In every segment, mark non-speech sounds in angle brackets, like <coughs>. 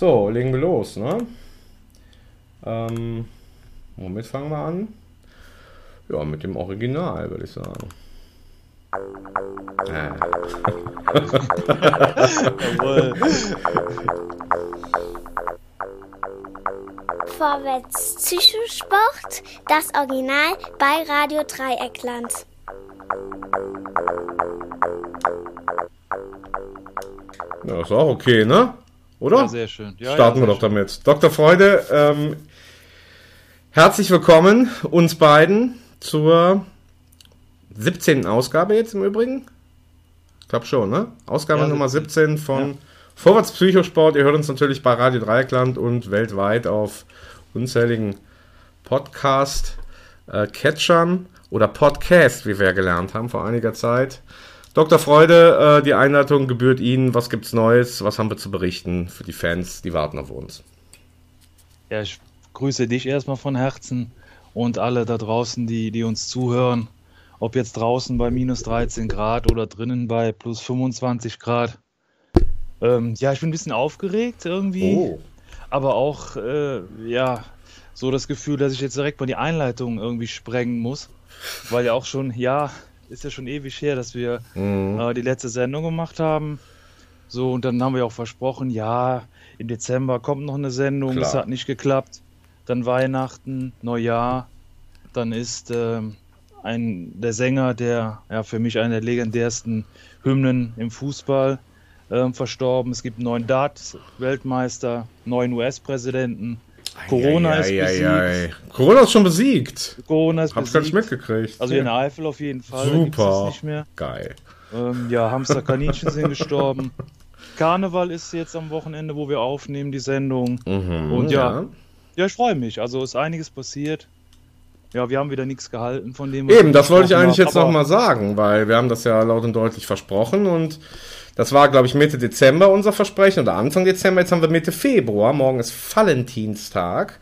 So, legen wir los, ne? Ähm, womit fangen wir an? Ja, mit dem Original, würde ich sagen. Äh. Jawohl. <laughs> Vorwärts Psychosport, das Original bei Radio Dreieckland. Ja, ist auch okay, ne? Oder? Ja, sehr schön. Ja, Starten ja, wir doch damit. Dr. Freude, ähm, herzlich willkommen uns beiden zur 17. Ausgabe jetzt im Übrigen. Ich glaube schon, ne? Ausgabe Nummer 17. 17 von. Vorwärts Psychosport. Ihr hört uns natürlich bei Radio Dreieckland und weltweit auf unzähligen Podcast-Catchern oder Podcast, wie wir ja gelernt haben vor einiger Zeit. Dr. Freude, äh, die Einleitung gebührt Ihnen. Was gibt's Neues? Was haben wir zu berichten für die Fans, die warten auf uns? Ja, ich grüße dich erstmal von Herzen und alle da draußen, die, die uns zuhören. Ob jetzt draußen bei minus 13 Grad oder drinnen bei plus 25 Grad. Ähm, ja, ich bin ein bisschen aufgeregt irgendwie, Oh. aber auch, äh, ja, so das Gefühl, dass ich jetzt direkt mal die Einleitung irgendwie sprengen muss. Weil ja auch schon, ja, ist ja schon ewig her, dass wir Mhm. äh, die letzte Sendung gemacht haben. So, und dann haben wir auch versprochen, ja, im Dezember kommt noch eine Sendung, Klar. es hat nicht geklappt. Dann Weihnachten, Neujahr, dann ist ähm, ein, der Sänger, der ja für mich einer der legendärsten Hymnen im Fußball ähm, verstorben. Es gibt einen neuen Dart-Weltmeister, neuen US-Präsidenten. Corona ist besiegt. Eieiei. Corona ist schon besiegt. Corona ist Hab's gar nicht besiegt. mitgekriegt. Also hier in der Eifel auf jeden Fall. Super. nicht mehr. Geil. Ähm, ja, Hamster Kaninchen sind gestorben. <laughs> Karneval ist jetzt am Wochenende, wo wir aufnehmen, die Sendung. Mhm, Und ja. Ja, ich freue mich. Also ist einiges passiert. Ja, wir haben wieder nichts gehalten von dem. was Eben, das wollte ich eigentlich haben, jetzt nochmal sagen, weil wir haben das ja laut und deutlich versprochen und das war, glaube ich, Mitte Dezember unser Versprechen oder Anfang Dezember. Jetzt haben wir Mitte Februar. Morgen ist Valentinstag.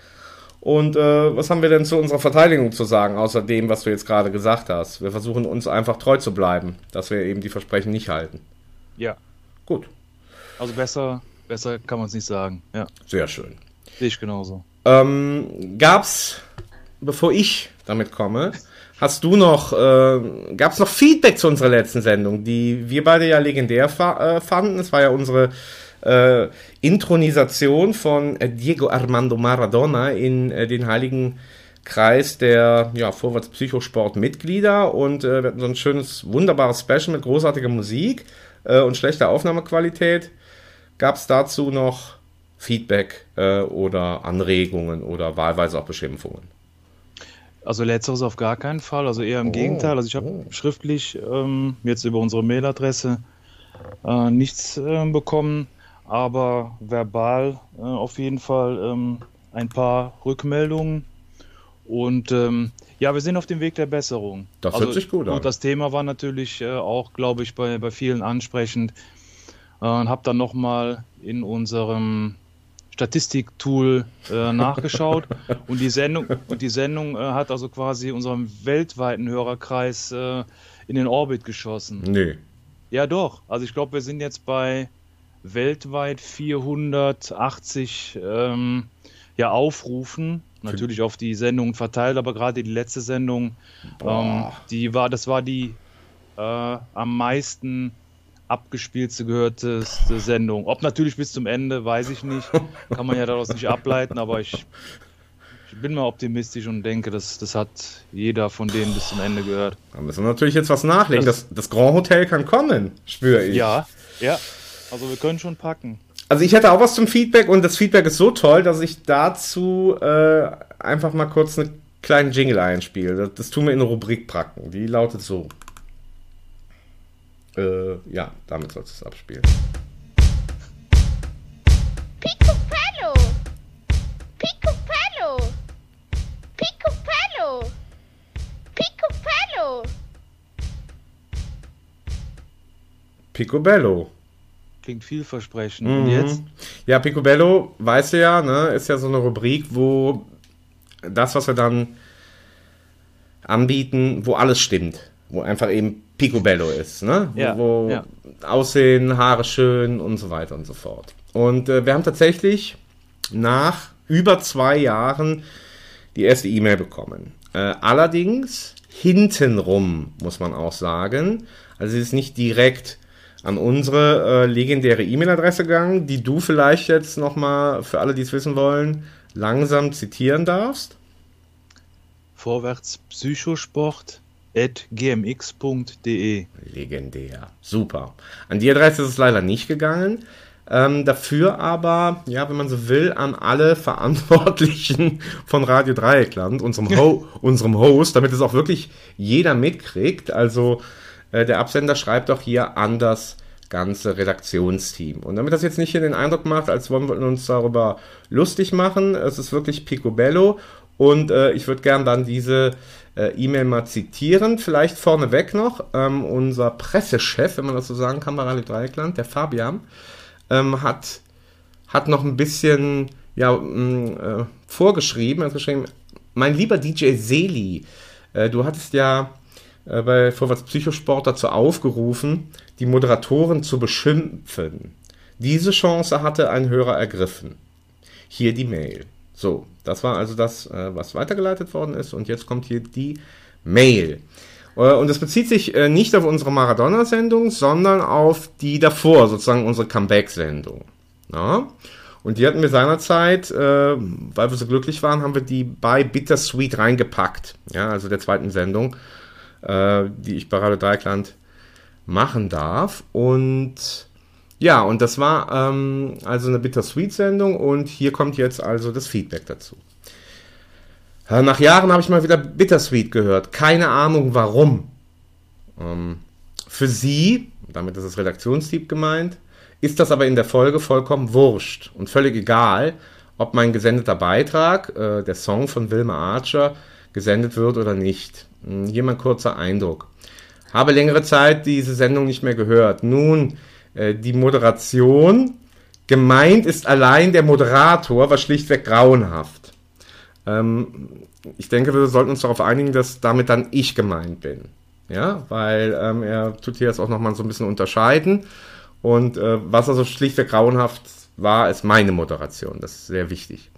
Und äh, was haben wir denn zu unserer Verteidigung zu sagen, außer dem, was du jetzt gerade gesagt hast? Wir versuchen uns einfach treu zu bleiben, dass wir eben die Versprechen nicht halten. Ja, Gut, also besser, besser kann man es nicht sagen. Ja, sehr schön. sehe ich genauso. Ähm, gab's, bevor ich damit komme, hast du noch, äh, gab's noch Feedback zu unserer letzten Sendung, die wir beide ja legendär fa äh, fanden. Es war ja unsere äh, Intronisation von äh, Diego Armando Maradona in äh, den Heiligen Kreis der ja, Vorwärts-Psychosport-Mitglieder und äh, wir hatten so ein schönes, wunderbares Special mit großartiger Musik und schlechter Aufnahmequalität. Gab's dazu noch Feedback oder Anregungen oder wahlweise auch Beschimpfungen? Also letzteres auf gar keinen Fall, also eher im Oh, Gegenteil. Also ich habe oh. schriftlich ähm, jetzt über unsere Mailadresse äh, nichts ähm, bekommen, aber verbal äh, auf jeden Fall ähm, ein paar Rückmeldungen. Und ähm, ja, wir sind auf dem Weg der Besserung. Das also, hört sich gut an. Das Thema war natürlich äh, auch, glaube ich, bei, bei vielen ansprechend. Äh, und habe dann nochmal in unserem Statistiktool äh, nachgeschaut <laughs> und die Sendung und die Sendung äh, hat also quasi unseren weltweiten Hörerkreis äh, in den Orbit geschossen. Nee. Ja, doch. Also ich glaube, wir sind jetzt bei weltweit 480 ähm, ja, Aufrufen. Natürlich auf die Sendungen verteilt, aber gerade die letzte Sendung, ähm, die war, das war die äh, am meisten abgespielte, gehörteste Sendung. Ob natürlich bis zum Ende, weiß ich nicht. Kann man ja daraus nicht ableiten, aber ich, ich bin mal optimistisch und denke, das, das hat jeder von denen bis zum Ende gehört. Da müssen wir natürlich jetzt was nachlegen. Das, Das- das Grand Hotel kann kommen, spüre ich. Ja, ja. Also wir können schon packen. Also ich hätte auch was zum Feedback und das Feedback ist so toll, dass ich dazu äh, einfach mal kurz einen kleinen Jingle einspiele. Das, das tun wir in eine Rubrik packen. Die lautet so. Äh, ja, damit sollst du es abspielen. Picobello! Picobello! Picobello! Picobello! Picobello. Klingt vielversprechend. Und Mhm. jetzt? Ja, Picobello, weißt du ja, ne, ist ja so eine Rubrik, wo das, was wir dann anbieten, wo alles stimmt. Wo einfach eben Picobello ist, ne? Ja, wo ja. Aussehen, Haare schön und so weiter und so fort. Und äh, wir haben tatsächlich nach über zwei Jahren die erste E-Mail bekommen. Äh, allerdings hintenrum, muss man auch sagen. Also sie ist nicht direkt an unsere äh, legendäre E-Mail-Adresse gegangen, die du vielleicht jetzt nochmal für alle, die es wissen wollen, langsam zitieren darfst. Vorwärts Psychosport gmx.de. Legendär. Super. An die Adresse ist es leider nicht gegangen. Ähm, dafür aber, ja, wenn man so will, an alle <laughs> Verantwortlichen von Radio Dreieckland, unserem, Ho <laughs> unserem Host, damit es auch wirklich jeder mitkriegt. Also äh, der Absender schreibt auch hier an das ganze Redaktionsteam. Und damit das jetzt nicht hier den Eindruck macht, als wollen wir uns darüber lustig machen, es ist wirklich picobello und äh, ich würde gern dann diese äh, E-Mail mal zitieren. Vielleicht vorneweg noch, ähm, unser Pressechef, wenn man das so sagen kann, bei Radio Dreieckland, der Fabian, ähm, hat, hat noch ein bisschen ja, mh, mm, äh, vorgeschrieben, hat geschrieben, mein lieber DJ Seli, äh, du hattest ja äh, bei Vorwärts Psychosport dazu aufgerufen, die Moderatoren zu beschimpfen. Diese Chance hatte ein Hörer ergriffen. Hier die Mail. So, das war also das, äh, was weitergeleitet worden ist. Und jetzt kommt hier die Mail. Äh, und es bezieht sich äh, nicht auf unsere Maradona-Sendung, sondern auf die davor, sozusagen unsere Comeback-Sendung. Ja? Und die hatten wir seinerzeit, äh, weil wir so glücklich waren, haben wir die bei Bittersweet reingepackt. Ja, also der zweiten Sendung, die ich bei Radio Dreikland machen darf. Und ja, und das war ähm, also eine Bittersweet-Sendung und hier kommt jetzt also das Feedback dazu. Nach Jahren habe ich mal wieder Bittersweet gehört. Keine Ahnung warum. Ähm, für Sie, damit ist das Redaktionsteam gemeint, ist das aber in der Folge vollkommen wurscht und völlig egal, ob mein gesendeter Beitrag, äh, der Song von Wilma Archer, gesendet wird oder nicht. Hm, hier mal ein kurzer Eindruck. Habe längere Zeit diese Sendung nicht mehr gehört. Nun, äh, die Moderation, gemeint ist allein der Moderator, war schlichtweg grauenhaft. Ähm, ich denke, wir sollten uns darauf einigen, dass damit dann ich gemeint bin. Ja, weil ähm, er tut hier jetzt auch nochmal so ein bisschen unterscheiden. Und äh, was also schlichtweg grauenhaft war, ist meine Moderation. Das ist sehr wichtig.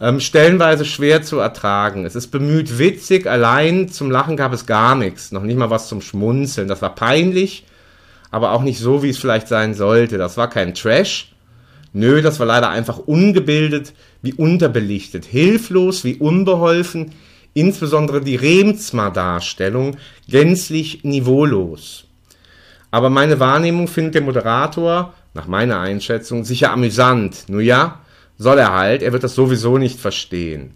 Ähm, stellenweise schwer zu ertragen. Es ist bemüht witzig, allein zum Lachen gab es gar nichts. Noch nicht mal was zum Schmunzeln. Das war peinlich, aber auch nicht so, wie es vielleicht sein sollte. Das war kein Trash, Nö, das war leider einfach ungebildet wie unterbelichtet, hilflos wie unbeholfen, insbesondere die Remzma-Darstellung gänzlich niveaulos. Aber meine Wahrnehmung findet der Moderator, nach meiner Einschätzung, sicher amüsant. Nur ja, soll er halt, er wird das sowieso nicht verstehen.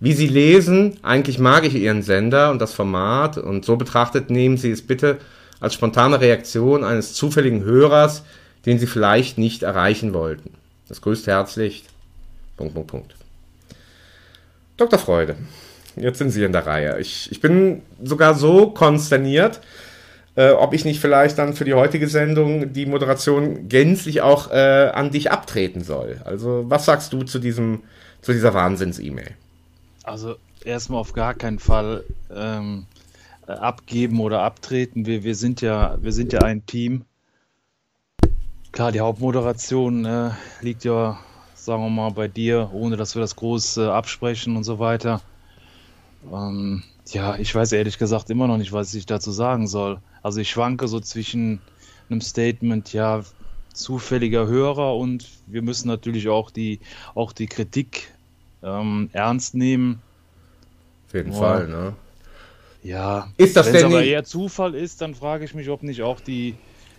Wie Sie lesen, eigentlich mag ich Ihren Sender und das Format und so betrachtet nehmen Sie es bitte als spontane Reaktion eines zufälligen Hörers, den sie vielleicht nicht erreichen wollten. Das grüßt herzlich. Punkt, Punkt, Punkt. Dr. Freude, jetzt sind Sie in der Reihe. Ich, ich bin sogar so konsterniert, äh, ob ich nicht vielleicht dann für die heutige Sendung die Moderation gänzlich auch äh, an dich abtreten soll. Also, was sagst du zu, diesem, zu dieser Wahnsinns-E-Mail? Also, erstmal auf gar keinen Fall ähm, abgeben oder abtreten. Wir, wir, sind ja, wir sind ja ein Team Klar, die Hauptmoderation äh, liegt ja, sagen wir mal, bei dir, ohne dass wir das groß äh, absprechen und so weiter. Ähm, ja, ich weiß ehrlich gesagt immer noch nicht, was ich dazu sagen soll. Also ich schwanke so zwischen einem Statement, ja, zufälliger Hörer und wir müssen natürlich auch die, auch die Kritik ähm, ernst nehmen. Auf jeden Boah. Fall, ne? Ja, ist das wenn es aber eher Zufall ist, dann frage ich mich, ob nicht auch die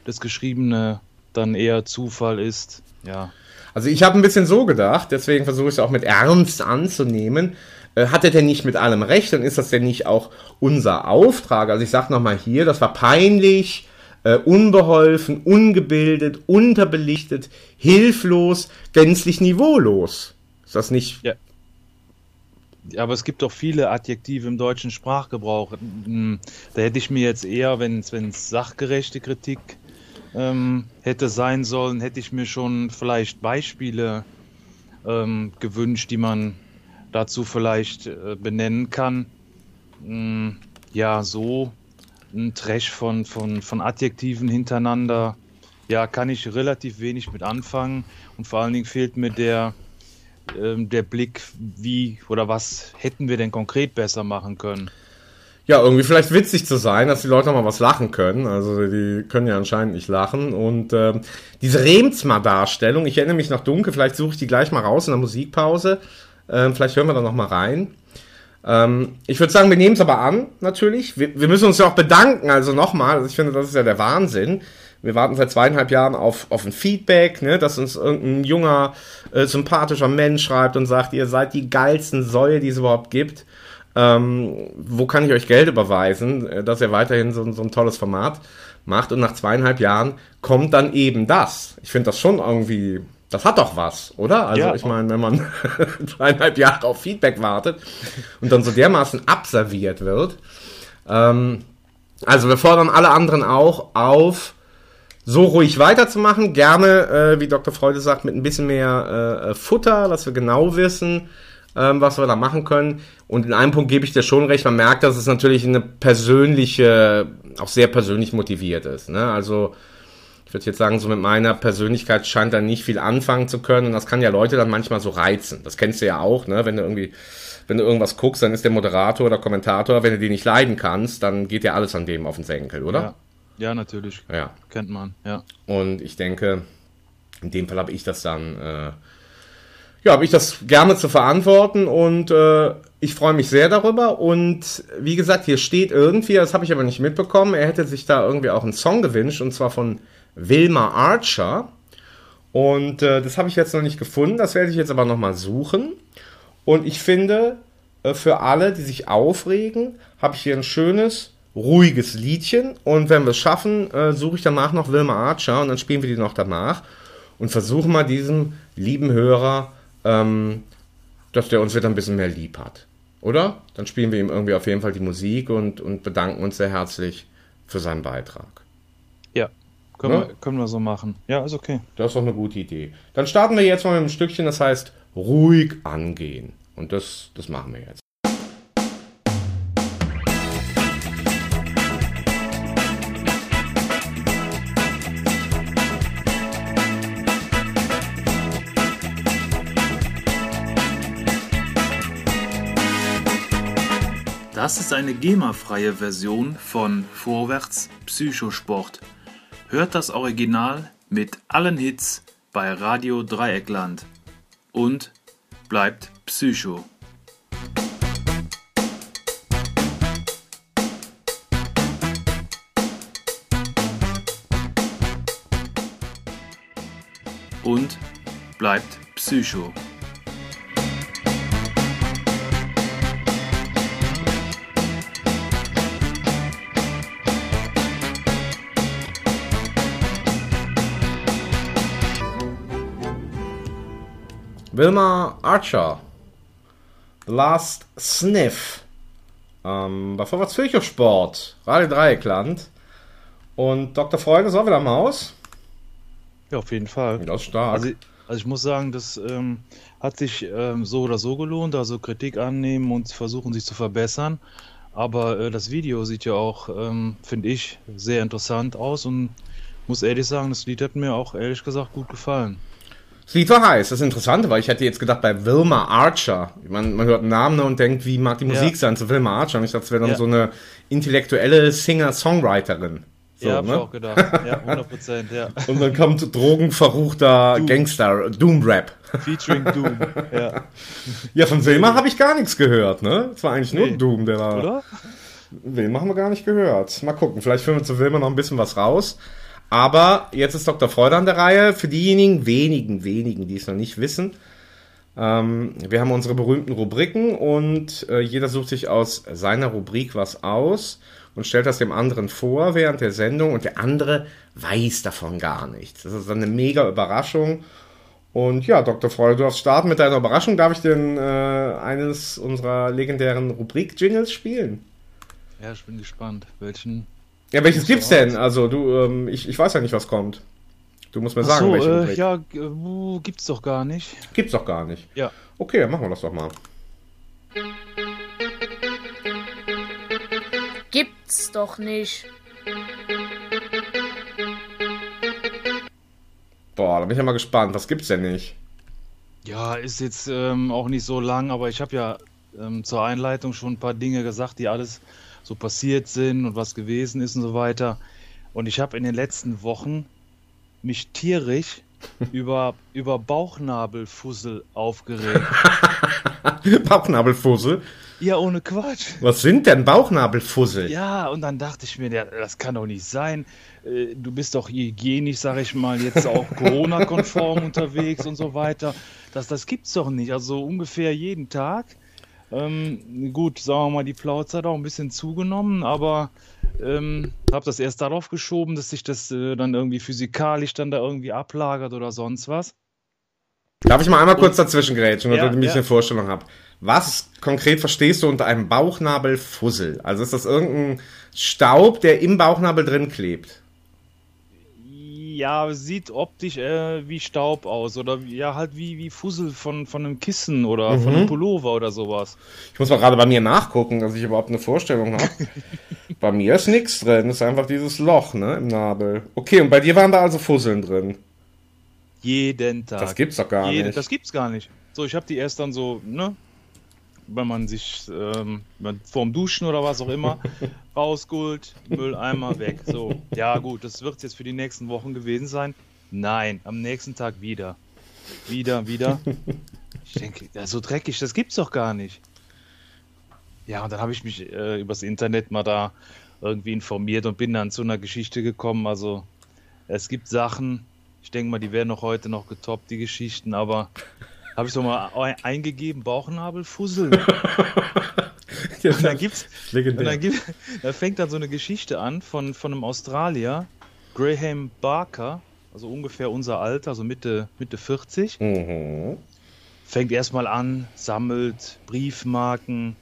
das geschriebene dann eher Zufall ist. Ja. Also ich habe ein bisschen so gedacht, deswegen versuche ich es auch mit Ernst anzunehmen. Äh, hat er denn nicht mit allem recht und ist das denn nicht auch unser Auftrag? Also ich sage nochmal hier, das war peinlich, äh, unbeholfen, ungebildet, unterbelichtet, hilflos, gänzlich niveaulos. Ist das nicht... Ja. Aber es gibt doch viele Adjektive im deutschen Sprachgebrauch. Hm, da hätte ich mir jetzt eher, wenn es sachgerechte Kritik ähm, hätte sein sollen, hätte ich mir schon vielleicht Beispiele ähm, gewünscht, die man dazu vielleicht äh, benennen kann. Ähm, ja, so ein Trash von, von, von Adjektiven hintereinander. ja, kann ich relativ wenig mit anfangen und vor allen Dingen fehlt mir der, ähm, der Blick, wie oder was hätten wir denn konkret besser machen können. Ja, irgendwie vielleicht witzig zu sein, dass die Leute mal was lachen können. Also die können ja anscheinend nicht lachen. Und ähm, diese Remsmar-Darstellung, ich erinnere mich noch dunkel, vielleicht suche ich die gleich mal raus in der Musikpause. Ähm, vielleicht hören wir da noch mal rein. Ähm, ich würde sagen, wir nehmen es aber an, natürlich. Wir, wir, müssen uns ja auch bedanken, also nochmal, ich finde, das ist ja der Wahnsinn. Wir warten seit zweieinhalb Jahren auf, auf ein Feedback, ne, dass uns irgendein junger, äh, sympathischer Mensch schreibt und sagt, ihr seid die geilsten Säue, die es überhaupt gibt ähm, wo kann ich euch Geld überweisen, äh, dass ihr weiterhin so, so ein tolles Format macht. Und nach zweieinhalb Jahren kommt dann eben das. Ich finde das schon irgendwie, das hat doch was, oder? Also ja. ich meine, wenn man <laughs> zweieinhalb Jahre auf Feedback wartet und dann so dermaßen abserviert wird. Ähm, also wir fordern alle anderen auch auf, so ruhig weiterzumachen. Gerne, äh, wie Dr. Freude sagt, mit ein bisschen mehr äh, Futter, dass wir genau wissen, ähm, was wir da machen können. Und in einem Punkt gebe ich dir schon recht, man merkt, dass es natürlich eine persönliche, auch sehr persönlich motiviert ist. Ne? Also ich würde jetzt sagen, so mit meiner Persönlichkeit scheint da nicht viel anfangen zu können. Und das kann ja Leute dann manchmal so reizen. Das kennst du ja auch, ne? Wenn du irgendwie, wenn du irgendwas guckst, dann ist der Moderator oder Kommentator, wenn du den nicht leiden kannst, dann geht ja alles an dem auf den Senkel, oder? Ja, ja natürlich. Ja. Kennt man, ja. Und ich denke, in dem Fall habe ich das dann äh, ja, habe ich das gerne zu verantworten und äh, ich freue mich sehr darüber. Und wie gesagt, hier steht irgendwie, das habe ich aber nicht mitbekommen, er hätte sich da irgendwie auch einen Song gewünscht und zwar von Wilma Archer. Und äh, das habe ich jetzt noch nicht gefunden, das werde ich jetzt aber nochmal suchen. Und ich finde, äh, für alle, die sich aufregen, habe ich hier ein schönes, ruhiges Liedchen. Und wenn wir es schaffen, äh, suche ich danach noch Wilma Archer und dann spielen wir die noch danach und versuchen mal diesem lieben Hörer ähm, dass der uns wieder ein bisschen mehr lieb hat. Oder? Dann spielen wir ihm irgendwie auf jeden Fall die Musik und, und bedanken uns sehr herzlich für seinen Beitrag. Ja, können, ja? Wir, können wir so machen. Ja, ist okay. Das ist doch eine gute Idee. Dann starten wir jetzt mal mit einem Stückchen, das heißt ruhig angehen. Und das, das machen wir jetzt. Das ist eine GEMA-freie Version von Vorwärts Psychosport. Hört das Original mit allen Hits bei Radio Dreieckland und bleibt Psycho. Und bleibt Psycho. Wilma Archer. The Last Sniff. Ähm, bei Vorwärts Sport. Radio Dreieckland. Und Dr. Freude, soll wieder Maus? Ja, auf jeden Fall. Das ist stark. Also, also ich muss sagen, das ähm, hat sich ähm, so oder so gelohnt. Also Kritik annehmen und versuchen, sich zu verbessern. Aber äh, das Video sieht ja auch, ähm, finde ich, sehr interessant aus und muss ehrlich sagen, das Lied hat mir auch ehrlich gesagt gut gefallen. Das Lied war heiß. Das Interessante war, ich hätte jetzt gedacht, bei Wilma Archer, man, man hört einen Namen und denkt, wie mag die Musik ja. sein zu Wilma Archer? Und ich dachte, es wäre dann ja. so eine intellektuelle Singer-Songwriterin. So, ja, hab ne? ich auch gedacht. Ja, <laughs> 100 Prozent, ja. Und dann kommt drogenverruchter Doom. Gangster, Doom-Rap. Featuring Doom, ja. <laughs> Ja, von Wilma habe ich gar nichts gehört, ne? Es war eigentlich nee. nur Doom, der war. Oder? Wilma haben wir gar nicht gehört. Mal gucken, vielleicht führen wir zu Wilma noch ein bisschen was raus. Aber jetzt ist Dr. Freude an der Reihe. Für diejenigen wenigen, wenigen, die es noch nicht wissen. Ähm, wir haben unsere berühmten Rubriken und äh, jeder sucht sich aus seiner Rubrik was aus und stellt das dem anderen vor während der Sendung und der andere weiß davon gar nichts. Das ist eine mega Überraschung. Und ja, Dr. Freude, du darfst starten mit deiner Überraschung. Darf ich denn äh, eines unserer legendären Rubrik-Jingles spielen? Ja, ich bin gespannt. Welchen ja, welches gibt's denn? Also, du, ähm, ich, ich weiß ja nicht, was kommt. Du musst mir sagen, so, welchen äh, Ja, äh, gibt's doch gar nicht. Gibt's doch gar nicht. Ja. Okay, dann machen wir das doch mal. Gibt's doch nicht. Boah, da bin ich ja mal gespannt. Was gibt's denn nicht? Ja, ist jetzt ähm, auch nicht so lang, aber ich habe ja ähm, zur Einleitung schon ein paar Dinge gesagt, die alles so passiert sind und was gewesen ist und so weiter. Und ich habe in den letzten Wochen mich tierisch <laughs> über, über Bauchnabelfussel aufgeregt. <laughs> Bauchnabelfussel? Ja, ohne Quatsch. Was sind denn Bauchnabelfussel? Ja, und dann dachte ich mir, ja, das kann doch nicht sein. Äh, Du bist doch hygienisch, sag ich mal, jetzt auch <laughs> Corona-konform unterwegs und so weiter. Das, das gibt's doch nicht. Also ungefähr jeden Tag. Ähm, gut, sagen wir mal, die Plauze hat auch ein bisschen zugenommen, aber ähm, habe das erst darauf geschoben, dass sich das äh, dann irgendwie physikalisch dann da irgendwie ablagert oder sonst was. Darf ich mal einmal kurz dazwischen grätschen, Ja, damit ich ja. eine Vorstellung habe? Was konkret verstehst du unter einem Bauchnabelfussel? Also ist das irgendein Staub, der im Bauchnabel drin klebt? Ja, sieht optisch äh, wie Staub aus oder wie- ja halt wie, wie Fussel von, von einem Kissen oder von einem Pullover oder sowas. Ich muss mal gerade bei mir nachgucken, dass ich überhaupt eine Vorstellung habe. <laughs> bei mir ist nichts drin, ist einfach dieses Loch, ne, im Nabel. Okay, und bei dir waren da also Fusseln drin. Jeden Tag. Das gibt's doch gar Jede, nicht. Das gibt's gar nicht. So, ich habe die erst dann so, ne, wenn man sich ähm, vorm Duschen oder was auch immer <laughs> rausgeholt, Mülleimer weg. So, ja gut, das wird jetzt für die nächsten Wochen gewesen sein. Nein, am nächsten Tag wieder. Wieder, wieder. Ich denke, ja, so dreckig, das gibt's doch gar nicht. Ja, und dann habe ich mich äh, übers Internet mal da irgendwie informiert und bin dann zu einer Geschichte gekommen. Also, es gibt Sachen, ich denke mal, die werden auch heute noch getoppt, die Geschichten, aber habe ich so mal <laughs> ein- eingegeben, Bauchnabelfussel. <laughs> Und dann gibt's, und Legendär. dann, gibt, da fängt dann so eine Geschichte an von, von einem Australier, Graham Barker, also ungefähr unser Alter, so Mitte, Mitte 40. Mhm. Fängt erstmal an, sammelt Briefmarken,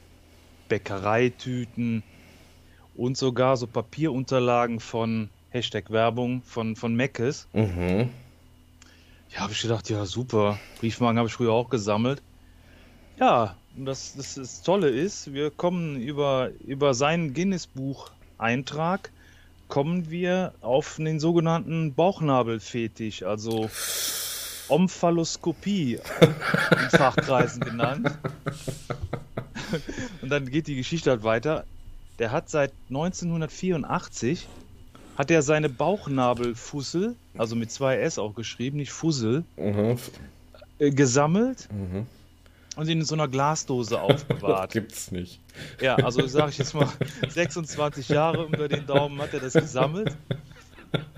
Bäckereitüten und sogar so Papierunterlagen von Hashtag Werbung von, von Meckes. Mhm. Ja, habe ich gedacht, ja super. Briefmarken habe ich früher auch gesammelt. Ja, und das, das, das Tolle ist, wir kommen über, über seinen Guinness-Buch-Eintrag, kommen wir auf den sogenannten Bauchnabelfetisch, also Omphaloskopie in <laughs> Fachkreisen genannt. Und dann geht die Geschichte halt weiter. Der hat seit 1984 hat er seine Bauchnabelfussel, also mit zwei S auch geschrieben, nicht Fussel, Mhm. äh, gesammelt Mhm. und in so einer Glasdose <laughs> aufbewahrt. Gibt's nicht. Ja, also sage ich jetzt mal, <laughs> 26 Jahre unter den Daumen hat er das gesammelt.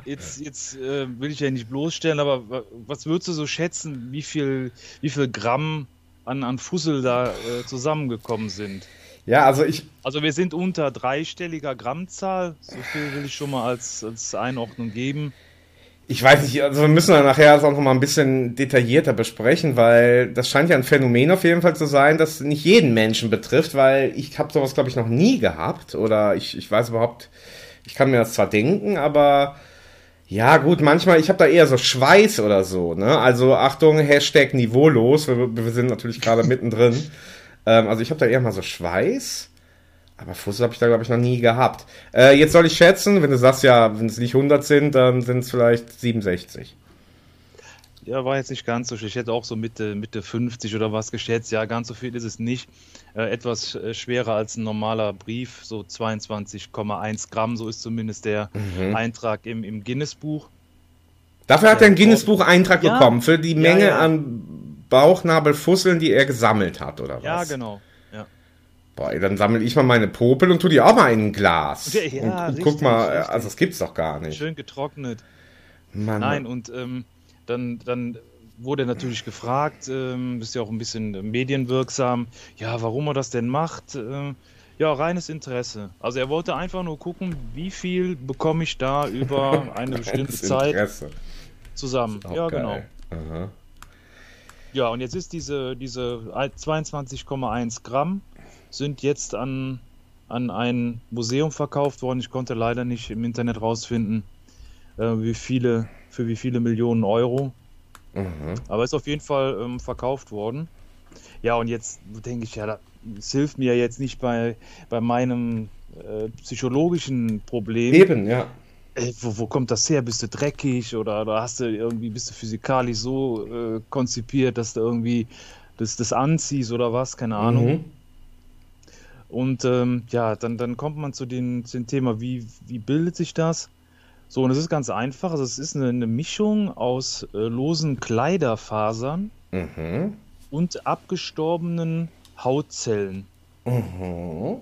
Jetzt, jetzt äh, will ich ja nicht bloßstellen, aber wa- was würdest du so schätzen, wie viel, wie viel Gramm an, an Fussel da äh, zusammengekommen sind? Ja, also ich, Also wir sind unter dreistelliger Grammzahl, so viel will ich schon mal als, als Einordnung geben. ich weiß nicht, also wir müssen dann nachher das auch noch mal ein bisschen detaillierter besprechen, weil das scheint ja ein Phänomen auf jeden Fall zu sein, das nicht jeden Menschen betrifft, weil ich habe sowas, glaube ich, noch nie gehabt oder ich, ich weiß überhaupt, ich kann mir das zwar denken, aber ja gut, manchmal, ich habe da eher so Schweiß oder so, ne? Also Achtung, Hashtag niveaulos, wir, wir sind natürlich gerade mittendrin. <laughs> Ähm, also ich habe da eher mal so Schweiß. Aber Fussel habe ich da, glaube ich, noch nie gehabt. Äh, jetzt soll ich schätzen, wenn du sagst, ja, wenn es nicht 100 sind, dann sind es vielleicht 67. Ja, war jetzt nicht ganz so viel. Ich hätte auch so Mitte, Mitte 50 oder was geschätzt. Ja, ganz so viel ist es nicht. Äh, etwas äh, schwerer als ein normaler Brief, so 22,1 Gramm, so ist zumindest der Eintrag im, im Guinness-Buch. Dafür hat Ja, er einen Guinness-Buch-Eintrag Ja. bekommen, für die Menge ja. an Bauchnabelfusseln, die er gesammelt hat, oder was? Ja, genau. Ja. Boah, dann sammle ich mal meine Popel und tu die auch mal in ein Glas. Ja, ja, und, und richtig, guck mal, richtig. also das gibt's doch gar nicht. Schön getrocknet. Mann, Nein, und ähm, dann, dann wurde natürlich gefragt, ähm, bist ja auch ein bisschen medienwirksam, ja, warum er das denn macht. Ähm, ja, reines Interesse. Also er wollte einfach nur gucken, wie viel bekomme ich da über <laughs> eine bestimmte Zeit zusammen. Ja, geil. genau. Aha. Ja, und jetzt ist diese, diese 22,1 Gramm sind jetzt an, an ein Museum verkauft worden. Ich konnte leider nicht im Internet rausfinden, äh, wie viele, für wie viele Millionen Euro. Mhm. Aber ist auf jeden Fall ähm, verkauft worden. Ja, und jetzt denke ich, ja, da- es hilft mir ja jetzt nicht bei, bei meinem äh, psychologischen Problem. Eben, ja. Ey, wo, wo kommt das her? Bist du dreckig oder, oder hast du irgendwie, bist du physikalisch so äh, konzipiert, dass du irgendwie das, das anziehst oder was? Keine Ahnung. Mhm. Und ähm, ja, dann, dann kommt man zu, den, zu dem Thema, wie, wie bildet sich das? So, und es ist ganz einfach. Also es ist eine, eine Mischung aus äh, losen Kleiderfasern Mhm. und abgestorbenen Hautzellen. Mhm.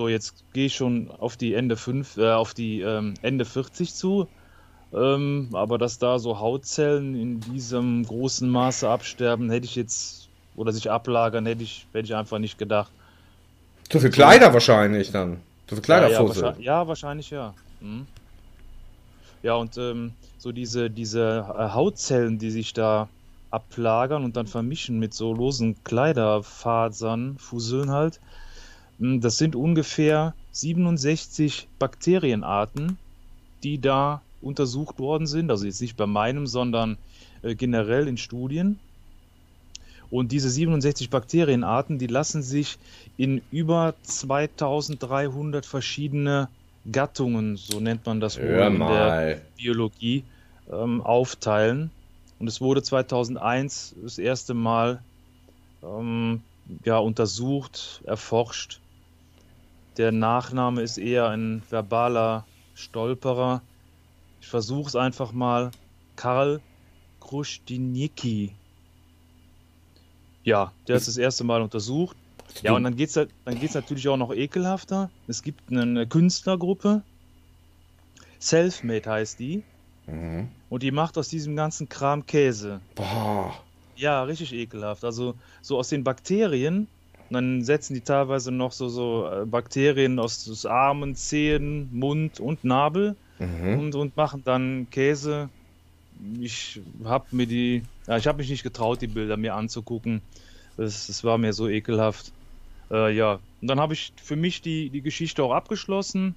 So, jetzt gehe ich schon auf die Ende 5, äh, auf die ähm, Ende 40 zu. Ähm, aber dass da so Hautzellen in diesem großen Maße absterben, hätte ich jetzt, oder sich ablagern, hätte ich, hätte ich einfach nicht gedacht. Zu viel Kleider wahrscheinlich dann. Zu viel Ja, ja, Kleiderfussel. wahrscheinlich, ja, wahrscheinlich ja. Mhm. Ja, und ähm, so diese, diese äh, Hautzellen, die sich da ablagern und dann vermischen mit so losen Kleiderfasern, Fusseln halt, das sind ungefähr 67 Bakterienarten, die da untersucht worden sind. Also jetzt nicht bei meinem, sondern äh, generell in Studien. Und diese 67 Bakterienarten, die lassen sich in über 2300 verschiedene Gattungen, so nennt man das wohl in der. Biologie, ähm, aufteilen. Und es wurde 2001 das erste Mal ähm, ja, untersucht, erforscht. Der Nachname ist eher ein verbaler Stolperer. Ich versuche es einfach mal. Karl Kruszczynicki. Ja, der ist das erste Mal untersucht. Ja, und dann geht's halt, dann geht's natürlich auch noch ekelhafter. Es gibt eine Künstlergruppe, Selfmade heißt die, Mhm. und die macht aus diesem ganzen Kram Käse. Boah. Ja, richtig ekelhaft. Also so aus den Bakterien, und dann setzen die teilweise noch so, so äh, Bakterien aus, aus Armen, Zehen, Mund und Nabel Mhm. und, und machen dann Käse. Ich habe mir die, ja, ich habe mich nicht getraut, die Bilder mir anzugucken. Das war mir so ekelhaft. Äh, ja, und dann habe ich für mich die, die Geschichte auch abgeschlossen.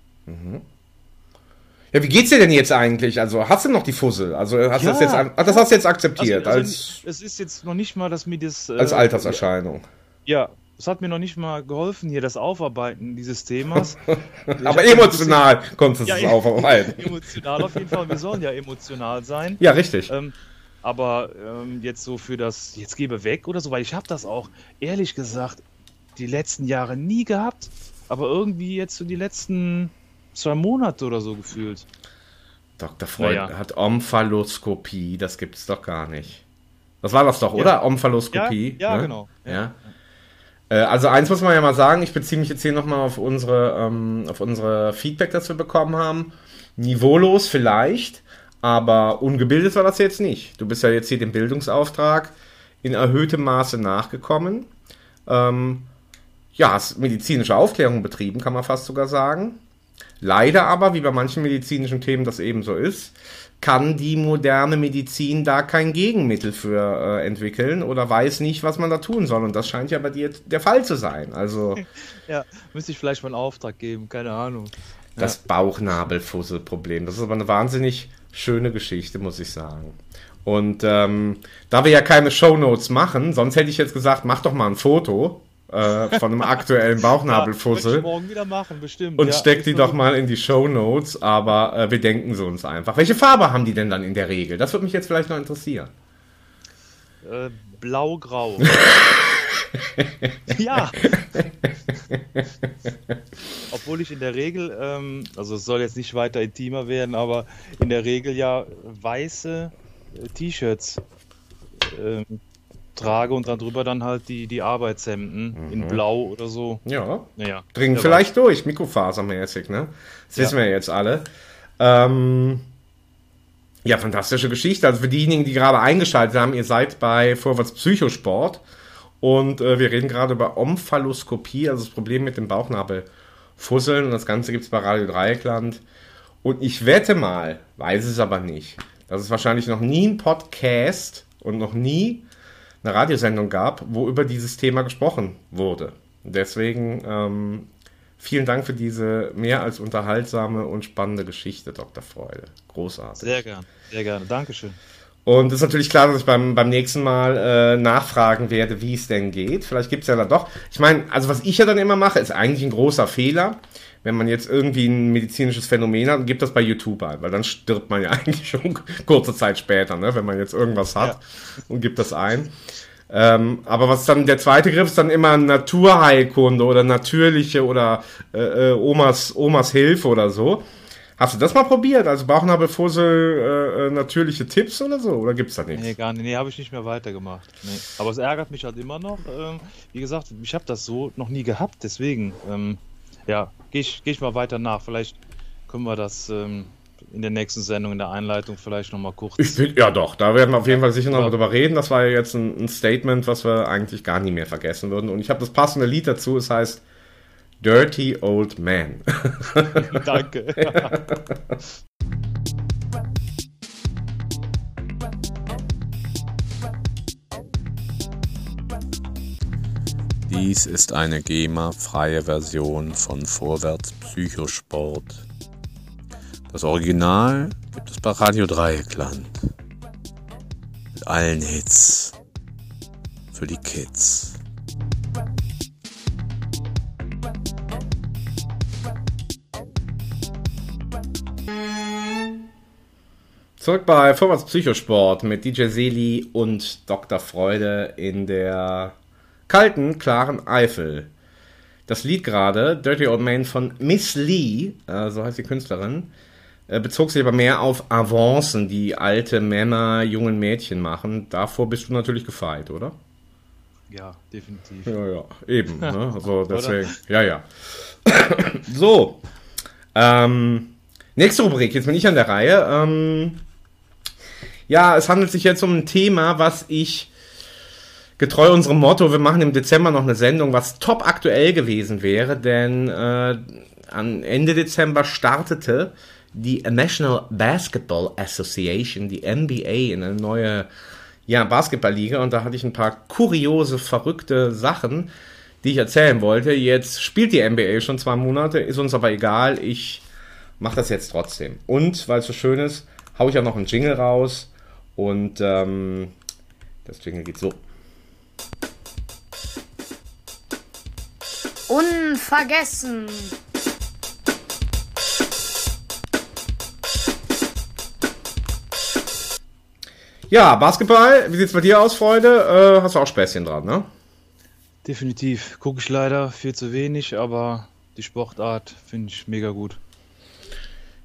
Ja, wie geht's dir denn jetzt eigentlich? Also, hast du noch die Fussel? Also, hast du das Ja. jetzt, ach, das hast du jetzt akzeptiert Also, als, also, es ist jetzt noch nicht mal, dass mir das. äh, als Alterserscheinung. Ja, es hat mir noch nicht mal geholfen, hier das Aufarbeiten dieses Themas. <laughs> Aber emotional konntest du Ja, es ja. aufarbeiten. bisschen- <laughs> Emotional auf jeden Fall. Wir sollen ja emotional sein. Ja, richtig. Ähm, aber ähm, jetzt so für das, jetzt gebe weg oder so, weil ich habe das auch ehrlich gesagt die letzten Jahre nie gehabt, aber irgendwie jetzt so die letzten zwei Monate oder so gefühlt. Dr. Freud naja. hat Omphaloskopie, das gibt's doch gar nicht. Das war das doch, oder? Omphaloskopie. Ja, ja, ne? genau. Ja. Äh, Also eins muss man ja mal sagen, ich beziehe mich jetzt hier nochmal auf unsere, ähm, auf unsere Feedback, das wir bekommen haben. Niveaulos vielleicht, aber ungebildet war das jetzt nicht. Du bist ja jetzt hier dem Bildungsauftrag in erhöhtem Maße nachgekommen. Ähm, ja, hast medizinische Aufklärung betrieben, kann man fast sogar sagen. Leider aber, wie bei manchen medizinischen Themen das eben so ist, kann die moderne Medizin da kein Gegenmittel für äh, entwickeln oder weiß nicht, was man da tun soll. Und das scheint ja bei dir der Fall zu sein. Also <laughs> Ja, müsste ich vielleicht mal einen Auftrag geben, keine Ahnung. das Bauchnabelfusselproblem. Das ist aber eine wahnsinnig schöne Geschichte, muss ich sagen. Und ähm, da wir ja keine Shownotes machen, sonst hätte ich jetzt gesagt, mach doch mal ein Foto äh, von einem aktuellen Bauchnabelfussel. <laughs> morgen wieder machen, bestimmt. Und ja. steck die doch mal in die Show Notes, aber äh, wir denken sie uns einfach. Welche Farbe haben die denn dann in der Regel? Das würde mich jetzt vielleicht noch interessieren. Äh, Blau-grau. <laughs> ja. Obwohl ich in der Regel, ähm, also es soll jetzt nicht weiter intimer werden, aber in der Regel ja weiße äh, T-Shirts ähm, trage und dann drüber dann halt die, die Arbeitshemden in Blau oder so. Ja, Naja. dringen vielleicht durch, mikrofasermäßig, ne? Das Ja. wissen wir jetzt alle. Ähm, ja, fantastische Geschichte. Also für diejenigen, die gerade eingeschaltet haben, ihr seid bei Vorwärts Psychosport und äh, wir reden gerade über Omphaloskopie, also das Problem mit dem Bauchnabelfusseln und das Ganze gibt es bei Radio Dreieckland. Und ich wette mal, weiß es aber nicht, dass es wahrscheinlich noch nie ein Podcast und noch nie eine Radiosendung gab, wo über dieses Thema gesprochen wurde. Deswegen ähm, vielen Dank für diese mehr als unterhaltsame und spannende Geschichte, Dr. Freude. Großartig. Sehr gern, sehr gerne. Dankeschön. Und es ist natürlich klar, dass ich beim, beim nächsten Mal äh, nachfragen werde, wie es denn geht. Vielleicht gibt es ja da doch. Ich meine, also was ich ja dann immer mache, ist eigentlich ein großer Fehler. Wenn man jetzt irgendwie ein medizinisches Phänomen hat, gibt das bei YouTube ein, weil dann stirbt man ja <laughs> eigentlich schon kurze Zeit später, ne? wenn man jetzt irgendwas hat ja. und gibt das ein. Ähm, aber was dann der zweite Griff ist dann immer Naturheilkunde oder natürliche oder äh, äh, Omas, Omas Hilfe oder so. Hast du das mal probiert? Also Bauchnabelfussel, äh, äh, natürliche Tipps oder so? Oder gibt es da nichts? Nee, gar nicht. Nee, habe ich nicht mehr weitergemacht. Nee. Aber es ärgert mich halt immer noch. Ähm, wie gesagt, ich habe das so noch nie gehabt. Deswegen, ähm, ja, gehe ich, geh ich mal weiter nach. Vielleicht können wir das ähm, in der nächsten Sendung, in der Einleitung vielleicht nochmal kurz. Ich find, ja, doch, da werden wir auf jeden Fall sicher noch ja. drüber reden. Das war ja jetzt ein, ein, Statement, was wir eigentlich gar nie mehr vergessen würden. Und ich habe das passende Lied dazu, es heißt Dirty Old Man. <laughs> Danke. <laughs> Dies ist eine GEMA-freie Version von Vorwärts Psychosport. Das Original gibt es bei Radio Dreieckland. Mit allen Hits. Für die Kids. Zurück bei Vorwärts Psychosport mit DJ Seli und Dr. Freude in der kalten, klaren Eifel. Das Lied gerade, Dirty Old Man von Miss Lee, äh, so heißt die Künstlerin, äh, bezog sich aber mehr auf Avancen, die alte Männer jungen Mädchen machen. Davor bist du natürlich gefeit, oder? Ja, definitiv. Ja, ja, eben. ne? <laughs> Also deswegen, ja, ja. <coughs> so. Ähm, nächste Rubrik, jetzt bin ich an der Reihe. Ähm, ja, es handelt sich jetzt um ein Thema, was ich getreu unserem Motto, wir machen im Dezember noch eine Sendung, was top aktuell gewesen wäre, denn äh, an Ende Dezember startete die National Basketball Association, die NBA, in eine neue ja, Basketballliga und da hatte ich ein paar kuriose, verrückte Sachen, die ich erzählen wollte. Jetzt spielt die NBA schon zwei Monate, ist uns aber egal, ich mache das jetzt trotzdem. Und, weil es so schön ist, haue ich auch noch einen Jingle raus und ähm, das Jingle geht so. Unvergessen. Ja, Basketball, wie sieht's bei dir aus, Freunde? Äh, hast du auch Späßchen dran, ne? Definitiv. Gucke ich leider viel zu wenig, aber die Sportart finde ich mega gut.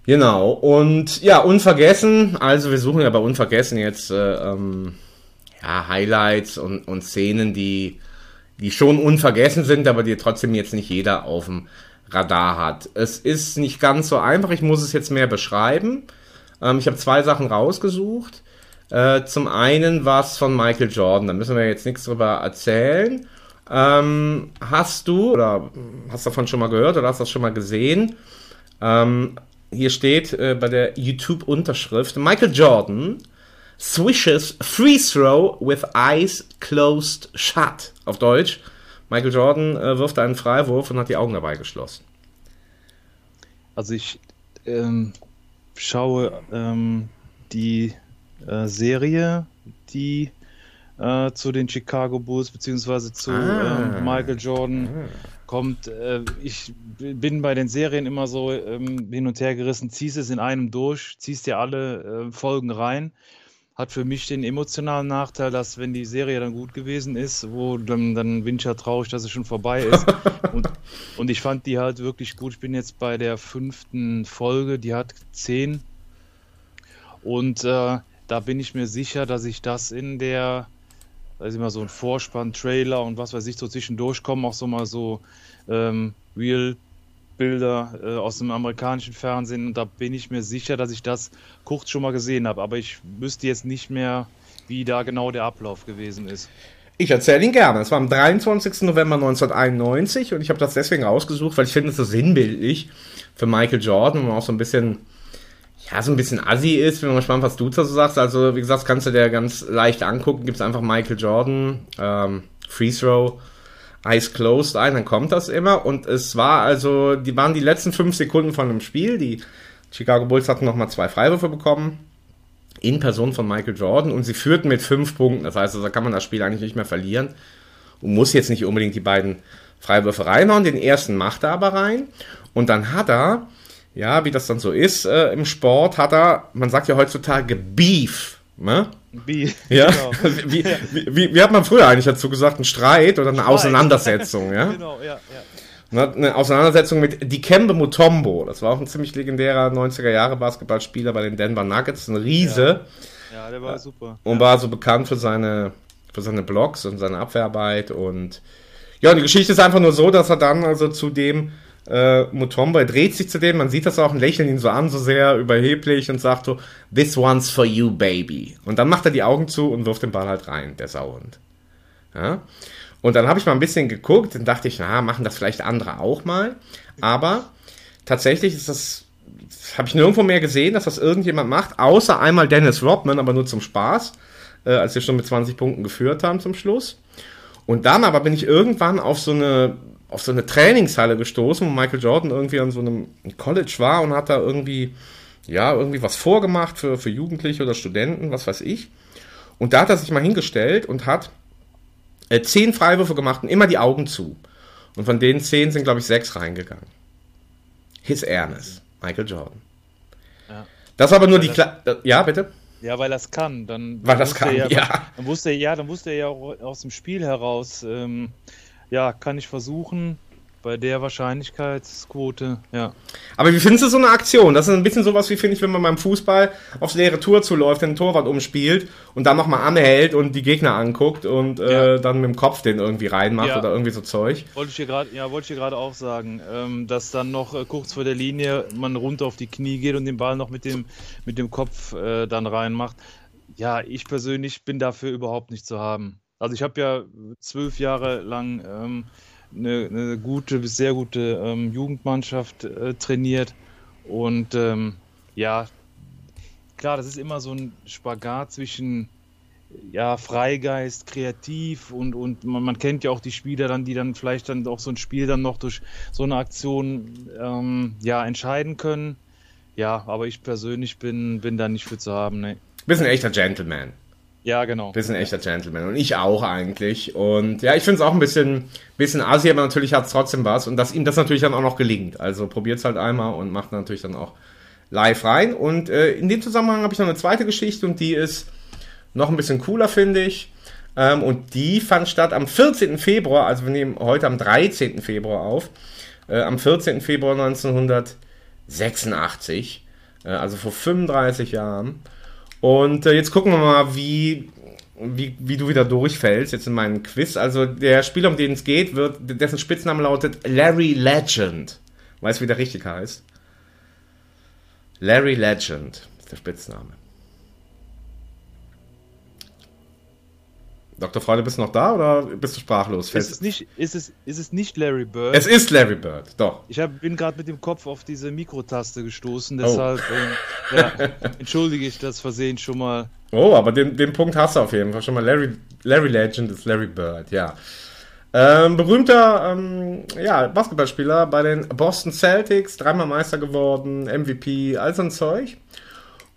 Genau, und ja, unvergessen, also wir suchen ja bei Unvergessen jetzt äh, ähm, ja, Highlights und, und Szenen, die, die schon unvergessen sind, aber die trotzdem jetzt nicht jeder auf dem Radar hat. Es ist nicht ganz so einfach, ich muss es jetzt mehr beschreiben. Ähm, ich habe zwei Sachen rausgesucht. Äh, zum einen was von Michael Jordan, da müssen wir jetzt nichts drüber erzählen. Ähm, hast du, oder hast davon schon mal gehört oder hast das schon mal gesehen? Ähm, hier steht äh, bei der YouTube-Unterschrift, Michael Jordan swishes free throw with eyes closed shut. Auf Deutsch, Michael Jordan äh, wirft einen Freiwurf und hat die Augen dabei geschlossen. Also ich ähm, schaue ähm, die äh, Serie, die äh, zu den Chicago Bulls beziehungsweise zu ah. ähm, Michael Jordan ah. kommt. Äh, ich bin bei den Serien immer so ähm, hin und her gerissen, ziehst es in einem durch, ziehst dir alle äh, Folgen rein. Hat für mich den emotionalen Nachteil, dass wenn die Serie dann gut gewesen ist, wo dann, dann bin ich ja traurig, dass es schon vorbei ist. <laughs> und, und ich fand die halt wirklich gut. Ich bin jetzt bei der fünften Folge, die hat zehn. Und äh, da bin ich mir sicher, dass ich das in der da ist immer so ein Vorspann, Trailer und was weiß ich, so zwischendurch kommen auch so mal so ähm, Real-Bilder äh, aus dem amerikanischen Fernsehen und da bin ich mir sicher, dass ich das kurz schon mal gesehen habe, aber ich wüsste jetzt nicht mehr, wie da genau der Ablauf gewesen ist. Ich erzähle ihn gerne. Es war am 23. November 1991 und ich habe das deswegen rausgesucht, weil ich finde es so sinnbildlich für Michael Jordan und auch so ein bisschen ja, so ein bisschen assi ist. Bin mal gespannt, was du dazu sagst. Also, wie gesagt, kannst du dir ganz leicht angucken. Gibt es einfach Michael Jordan, ähm, Free Throw, Eyes Closed ein, dann kommt das immer. Und es war also, die waren die letzten fünf Sekunden von dem Spiel. Die Chicago Bulls hatten nochmal zwei Freiwürfe bekommen. in Person von Michael Jordan und sie führten mit fünf Punkten. Das heißt, da kann man das Spiel eigentlich nicht mehr verlieren und muss jetzt nicht unbedingt die beiden Freiwürfe reinhauen. Den ersten macht er aber rein und dann hat er, ja, wie das dann so ist äh, im Sport, hat er, man sagt ja heutzutage Beef. Ne? Wie? Ja, Genau. <laughs> wie, wie, wie, wie hat man früher eigentlich dazu gesagt? Ein Streit oder eine Auseinandersetzung, ja? <laughs> Genau, ja, ja. Eine Auseinandersetzung mit Dikembe Mutombo. Das war auch ein ziemlich legendärer 90er Jahre Basketballspieler bei den Denver Nuggets, ein Riese Ja, der war super. und war so bekannt für seine für seine Blogs und seine Abwehrarbeit und ja, und die Geschichte ist einfach nur so, dass er dann also zu dem äh, Mutombo, dreht sich zu dem, man sieht das auch und lächelt ihn so an, so sehr überheblich und sagt so, this one's for you, baby. Und dann macht er die Augen zu und wirft den Ball halt rein, der Sauhund. Ja? Und dann habe ich mal ein bisschen geguckt und dachte ich, na, machen das vielleicht andere auch mal. Aber tatsächlich ist das, habe ich nirgendwo mehr gesehen, dass das irgendjemand macht, außer einmal Dennis Rodman, aber nur zum Spaß, äh, als wir schon mit 20 Punkten geführt haben zum Schluss. Und dann aber bin ich irgendwann auf so eine auf so eine Trainingshalle gestoßen, wo Michael Jordan irgendwie an so einem College war und hat da irgendwie ja irgendwie was vorgemacht für für Jugendliche oder Studenten, was weiß ich. Und da hat er sich mal hingestellt und hat äh, zehn Freiwürfe gemacht und immer die Augen zu. Und von den zehn sind, glaube ich, sechs reingegangen. His Airness, Michael Jordan. Ja. Das war aber nur die... das- Kle äh, ja, bitte? Ja, weil das kann. Dann, Weil <laughs> dann das kann, er ja. Dann wusste er, ja, dann wusste er ja auch aus dem Spiel heraus, ähm, ja, kann ich versuchen, bei der Wahrscheinlichkeitsquote, ja. Aber wie findest du so eine Aktion? Das ist ein bisschen sowas, wie finde ich, wenn man beim Fußball aufs leere Tor zuläuft, den Torwart umspielt und dann nochmal anhält und die Gegner anguckt und äh, Ja. dann mit dem Kopf den irgendwie reinmacht Ja. oder irgendwie so Zeug. Wollte ich hier gerade, ja, wollte ich hier gerade auch sagen, ähm, dass dann noch äh, kurz vor der Linie man runter auf die Knie geht und den Ball noch mit dem, mit dem Kopf äh, dann reinmacht. Ja, ich persönlich bin dafür überhaupt nicht zu haben. Also ich habe ja zwölf Jahre lang ähm, eine, eine gute bis sehr gute ähm, Jugendmannschaft äh, trainiert und ähm, ja, klar, das ist immer so ein Spagat zwischen ja, Freigeist, kreativ und, und man, man kennt ja auch die Spieler dann, die dann vielleicht dann auch so ein Spiel dann noch durch so eine Aktion ähm, ja, entscheiden können. Ja, aber ich persönlich bin, bin da nicht für zu haben, ne. Bist ein echter Gentleman. Ja, genau. Bist ein echter Gentleman. Und ich auch eigentlich. Und ja, ich finde es auch ein bisschen, bisschen assi, aber natürlich hat es trotzdem was. Und dass ihm das natürlich dann auch noch gelingt. Also probiert es halt einmal und macht natürlich dann auch live rein. Und äh, in dem Zusammenhang habe ich noch eine zweite Geschichte und die ist noch ein bisschen cooler, finde ich. Ähm, und die fand statt am 14. Februar, also wir nehmen heute am 13. Februar auf, äh, am 14. Februar 1986, äh, also vor 35 Jahren. Und äh, jetzt gucken wir mal, wie, wie, wie du wieder durchfällst, jetzt in meinem Quiz. Also der Spieler, um den es geht, wird, dessen Spitzname lautet Larry Legend. Weißt du, wie der richtig heißt? Larry Legend ist der Spitzname. Dr. Freude, bist du noch da oder bist du sprachlos? Ist es nicht, ist es, ist es nicht Larry Bird? Es ist Larry Bird, doch. ich hab, bin gerade mit dem Kopf auf diese Mikrotaste gestoßen, Oh. deshalb ähm, <laughs> ja, entschuldige ich das Versehen schon mal. Oh, aber den, den Punkt hast du auf jeden Fall schon mal. Larry, Larry Legend ist Larry Bird, ja. Ähm, berühmter ähm, ja, Basketballspieler bei den Boston Celtics, dreimal Meister geworden, MVP, all so ein Zeug.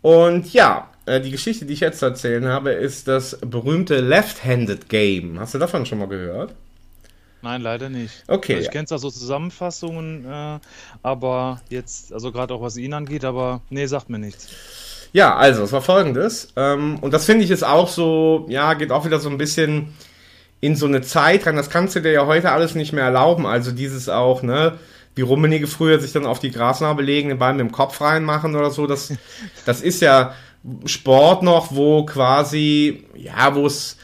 Und ja, die Geschichte, die ich jetzt zu erzählen habe, ist das berühmte Left-Handed Game. Hast du davon schon mal gehört? Nein, leider nicht. Okay, Also ich kenne zwar so Zusammenfassungen, äh, aber jetzt, also gerade auch was ihn angeht, aber nee, sagt mir nichts. Ja, also, es war folgendes. Ähm, und das finde ich ist auch so, ja, geht auch wieder so ein bisschen in so eine Zeit rein. Das kannst du dir ja heute alles nicht mehr erlauben. Also dieses auch, ne, wie Rummenigge früher sich dann auf die Grasnarbe legen, den Ball mit dem Kopf reinmachen oder so. Das, <laughs> das ist ja Sport noch, wo quasi, ja, wo es,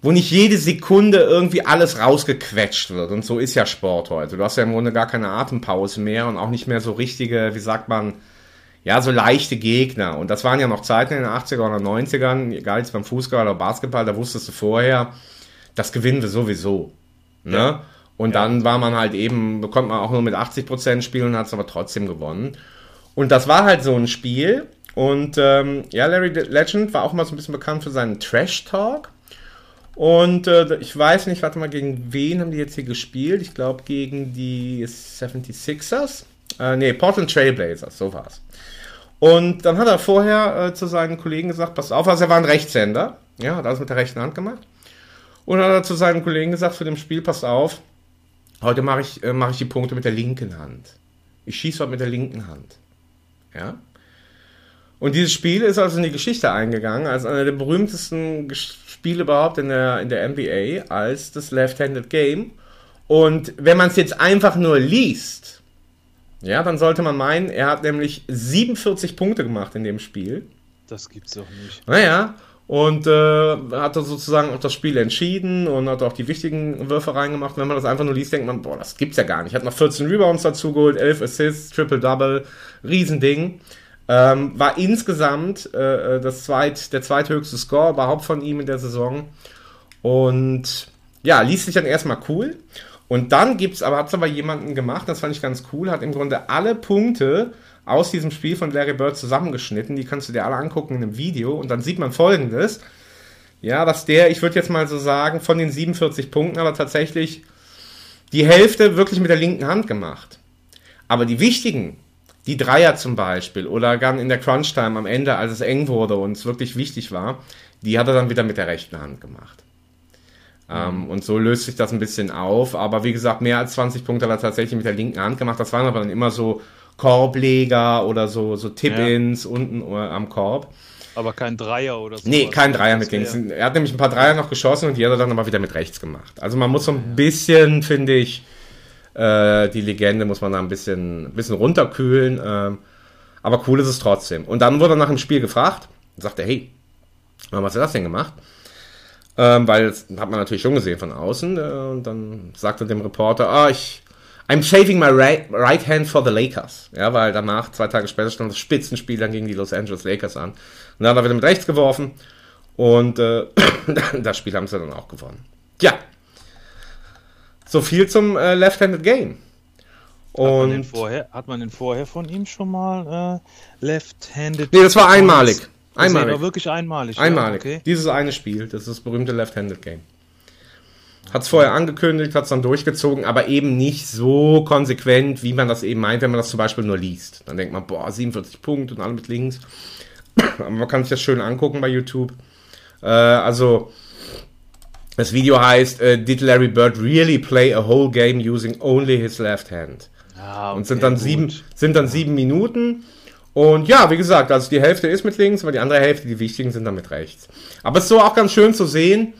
wo nicht jede Sekunde irgendwie alles rausgequetscht wird. Und so ist ja Sport heute. Du hast ja im Grunde gar keine Atempause mehr und auch nicht mehr so richtige, wie sagt man, ja, so leichte Gegner. Und das waren ja noch Zeiten in den 80er oder 90ern, egal jetzt beim Fußball oder Basketball, da wusstest du vorher, das gewinnen wir sowieso. Ne? Und dann war man halt eben, bekommt man auch nur mit 80% spielen und hat es aber trotzdem gewonnen. Und das war halt so ein Spiel. Und ähm, ja, Larry Legend war auch mal so ein bisschen bekannt für seinen Trash-Talk. Und äh, ich weiß nicht, warte mal, gegen wen haben die jetzt hier gespielt? Ich glaube gegen die 76ers. Äh, nee, Portland Trailblazers, so war's. Und dann hat er vorher äh, zu seinen Kollegen gesagt, pass auf, also er war ein Rechtshänder, ja, hat alles mit der rechten Hand gemacht. Und dann hat er zu seinen Kollegen gesagt für dem Spiel, pass auf, heute mache ich, äh, mache ich die Punkte mit der linken Hand. Ich schieße heute mit der linken Hand. Ja. Und dieses Spiel ist also in die Geschichte eingegangen, als einer der berühmtesten Spiele überhaupt in der, in der NBA, als das Left-Handed Game. Und wenn man es jetzt einfach nur liest, ja, dann sollte man meinen, er hat nämlich 47 Punkte gemacht in dem Spiel. Das gibt's doch nicht. Naja, und äh, hat sozusagen auch das Spiel entschieden und hat auch die wichtigen Würfe reingemacht. Wenn man das einfach nur liest, denkt man, boah, das gibt's ja gar nicht. Hat noch 14 Rebounds dazu geholt, 11 Assists, Triple-Double, Riesending. Ähm, war insgesamt äh, das zweit, der zweithöchste Score überhaupt von ihm in der Saison. Und ja, liest sich dann erstmal cool. Und dann gibt's aber, aber jemanden gemacht, das fand ich ganz cool, hat im Grunde alle Punkte aus diesem Spiel von Larry Bird zusammengeschnitten. Die kannst du dir alle angucken in einem Video. Und dann sieht man folgendes. Ja, dass der, ich würde jetzt mal so sagen, von den 47 Punkten, aber tatsächlich die Hälfte wirklich mit der linken Hand gemacht. Aber die wichtigen, die Dreier zum Beispiel, oder dann in der Crunch-Time am Ende, als es eng wurde und es wirklich wichtig war, die hat er dann wieder mit der rechten Hand gemacht. Ähm, und so löst sich das ein bisschen auf. Aber wie gesagt, mehr als 20 Punkte hat er tatsächlich mit der linken Hand gemacht. Das waren aber dann immer so Korbleger oder so, so Tip-Ins unten äh, am Korb. Aber kein Dreier oder so. Nee, kein Dreier mit links. Er hat nämlich ein paar Dreier noch geschossen und die hat er dann aber wieder mit rechts gemacht. Also man muss so ein bisschen, finde ich, äh, die Legende muss man da ein bisschen, bisschen runterkühlen. Ähm, aber cool ist es trotzdem. Und dann wurde er nach dem Spiel gefragt und sagte, hey, warum hast du das denn gemacht? Ähm, weil das hat man natürlich schon gesehen von außen. Äh, und dann sagte dem Reporter, ah, ich, I'm saving my right, right hand for the Lakers. Ja, weil danach, zwei Tage später, stand das Spitzenspiel dann gegen die Los Angeles Lakers an. Und dann hat er wieder mit rechts geworfen. Und äh, <coughs> das Spiel haben sie dann auch gewonnen. Ja. So viel zum äh, Left-Handed Game. Hat man, den Und vorher, hat man den vorher von ihm schon mal äh, left-handed? nee, das war einmalig. Das Einmalig. war wirklich einmalig. ja, Einmalig. okay. Dieses eine Spiel, das ist das berühmte Left-Handed Game. Hat es vorher angekündigt, hat es dann durchgezogen, aber eben nicht so konsequent, wie man das eben meint, wenn man das zum Beispiel nur liest. Dann denkt man, boah, 47 Punkte und alle mit links. <clears throat> aber man kann sich das schön angucken bei YouTube. Äh, also, das Video heißt, äh, Did Larry Bird really play a whole game using only his left hand? Ja, Und sind okay, dann gut. sieben, sind dann sieben Minuten. Und ja, wie gesagt, also die Hälfte ist mit links, aber die andere Hälfte, die wichtigen, sind dann mit rechts. Aber es ist so auch ganz schön zu sehen,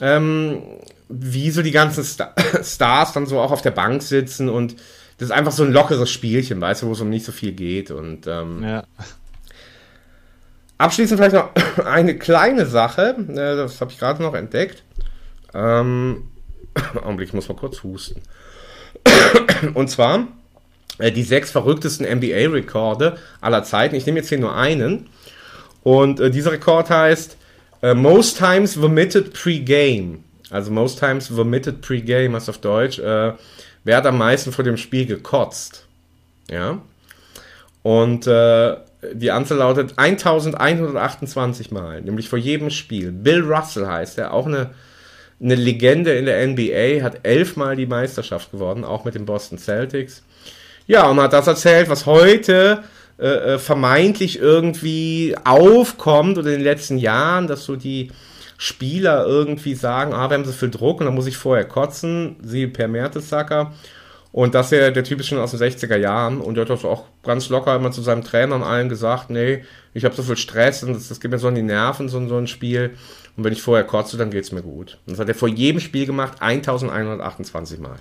ähm, wie so die ganzen Sta <laughs> Stars dann so auch auf der Bank sitzen und das ist einfach so ein lockeres Spielchen, weißt du, wo es um nicht so viel geht. Und ähm, Ja. Abschließend vielleicht noch <coughs> eine kleine Sache, äh, das habe ich gerade noch entdeckt. Ähm, <coughs> Augenblick, ich muss mal kurz husten. <coughs> Und zwar äh, die sechs verrücktesten NBA-Rekorde aller Zeiten. Ich nehme jetzt hier nur einen. Und äh, dieser Rekord heißt äh, Most Times Vomited Pre-Game. Also Most Times Vomited Pre-Game heißt auf Deutsch. Äh, wer hat am meisten vor dem Spiel gekotzt? Ja. Und äh, die Anzahl lautet 1128 Mal, nämlich vor jedem Spiel. Bill Russell heißt er, auch eine, eine Legende in der NBA, hat elfmal die Meisterschaft gewonnen, auch mit den Boston Celtics. Ja, und hat das erzählt, was heute äh, äh, vermeintlich irgendwie aufkommt oder in den letzten Jahren, dass so die Spieler irgendwie sagen, ah, wir haben so viel Druck und dann muss ich vorher kotzen, sie per Mertesacker. Und das ja, der Typ ist schon aus den 60er Jahren und der hat das auch ganz locker immer zu seinem Trainer und allen gesagt, nee, ich habe so viel Stress und das, das geht mir so an die Nerven, so, so ein Spiel. Und wenn ich vorher kotze, dann geht's mir gut. Und das hat er vor jedem Spiel gemacht, 1128 Mal.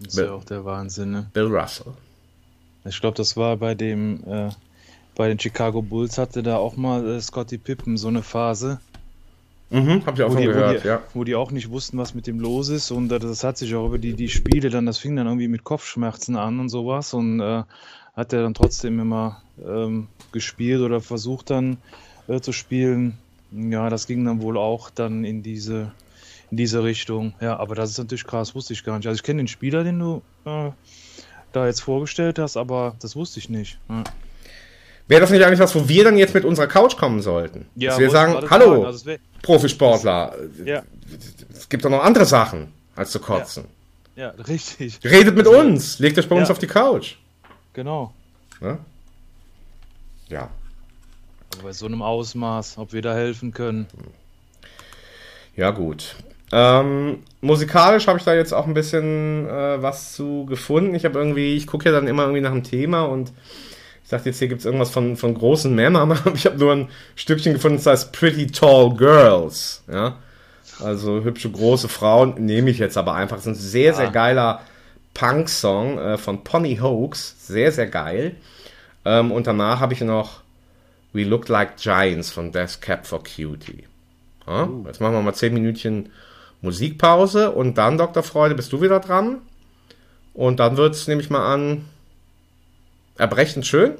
Das ist ja auch der Wahnsinn, ne? Bill Russell. Ich glaube, das war bei dem, äh, bei den Chicago Bulls hatte da auch mal äh, Scottie Pippen so eine Phase, Mhm, hab ich auch wo von die, wo, gehört, die, ja. wo die auch nicht wussten, was mit dem los ist und äh, das hat sich auch über die, die Spiele dann, das fing dann irgendwie mit Kopfschmerzen an und sowas und äh, hat er dann trotzdem immer ähm, gespielt oder versucht dann äh, zu spielen. Ja, das ging dann wohl auch dann in diese in diese Richtung. Ja, aber das ist natürlich krass, wusste ich gar nicht. Also ich kenne den Spieler, den du äh, da jetzt vorgestellt hast, aber das wusste ich nicht. Ja. Wäre das nicht eigentlich was, wo wir dann jetzt mit unserer Couch kommen sollten? Ja, Dass wir sagen, hallo, also es wär- Profisportler, Ja, es gibt doch noch andere Sachen, als zu kotzen. ja, richtig. Redet mit Also, uns, legt euch bei uns Ja. auf die Couch. Genau. Ne? Ja. Aber bei so einem Ausmaß, ob wir da helfen können. Ja, gut. Ähm, musikalisch habe ich da jetzt auch ein bisschen äh, was zu gefunden. Ich habe irgendwie, ich gucke ja dann immer irgendwie nach einem Thema und ich dachte jetzt, hier gibt es irgendwas von, von großen Männern, <laughs> aber ich habe nur ein Stückchen gefunden, das heißt Pretty Tall Girls. Ja. Also hübsche große Frauen nehme ich jetzt aber einfach. Das ist ein sehr, sehr geiler Punk-Song äh, von Pony Hoax. Sehr, sehr geil. Ähm, und danach habe ich noch We Look Like Giants von Death Cap for Cutie. Ja? Jetzt machen wir mal 10 Minütchen Musikpause und dann, Dr. Freude, bist du wieder dran. Und dann wird es, nehme ich mal an, erbrechend schön.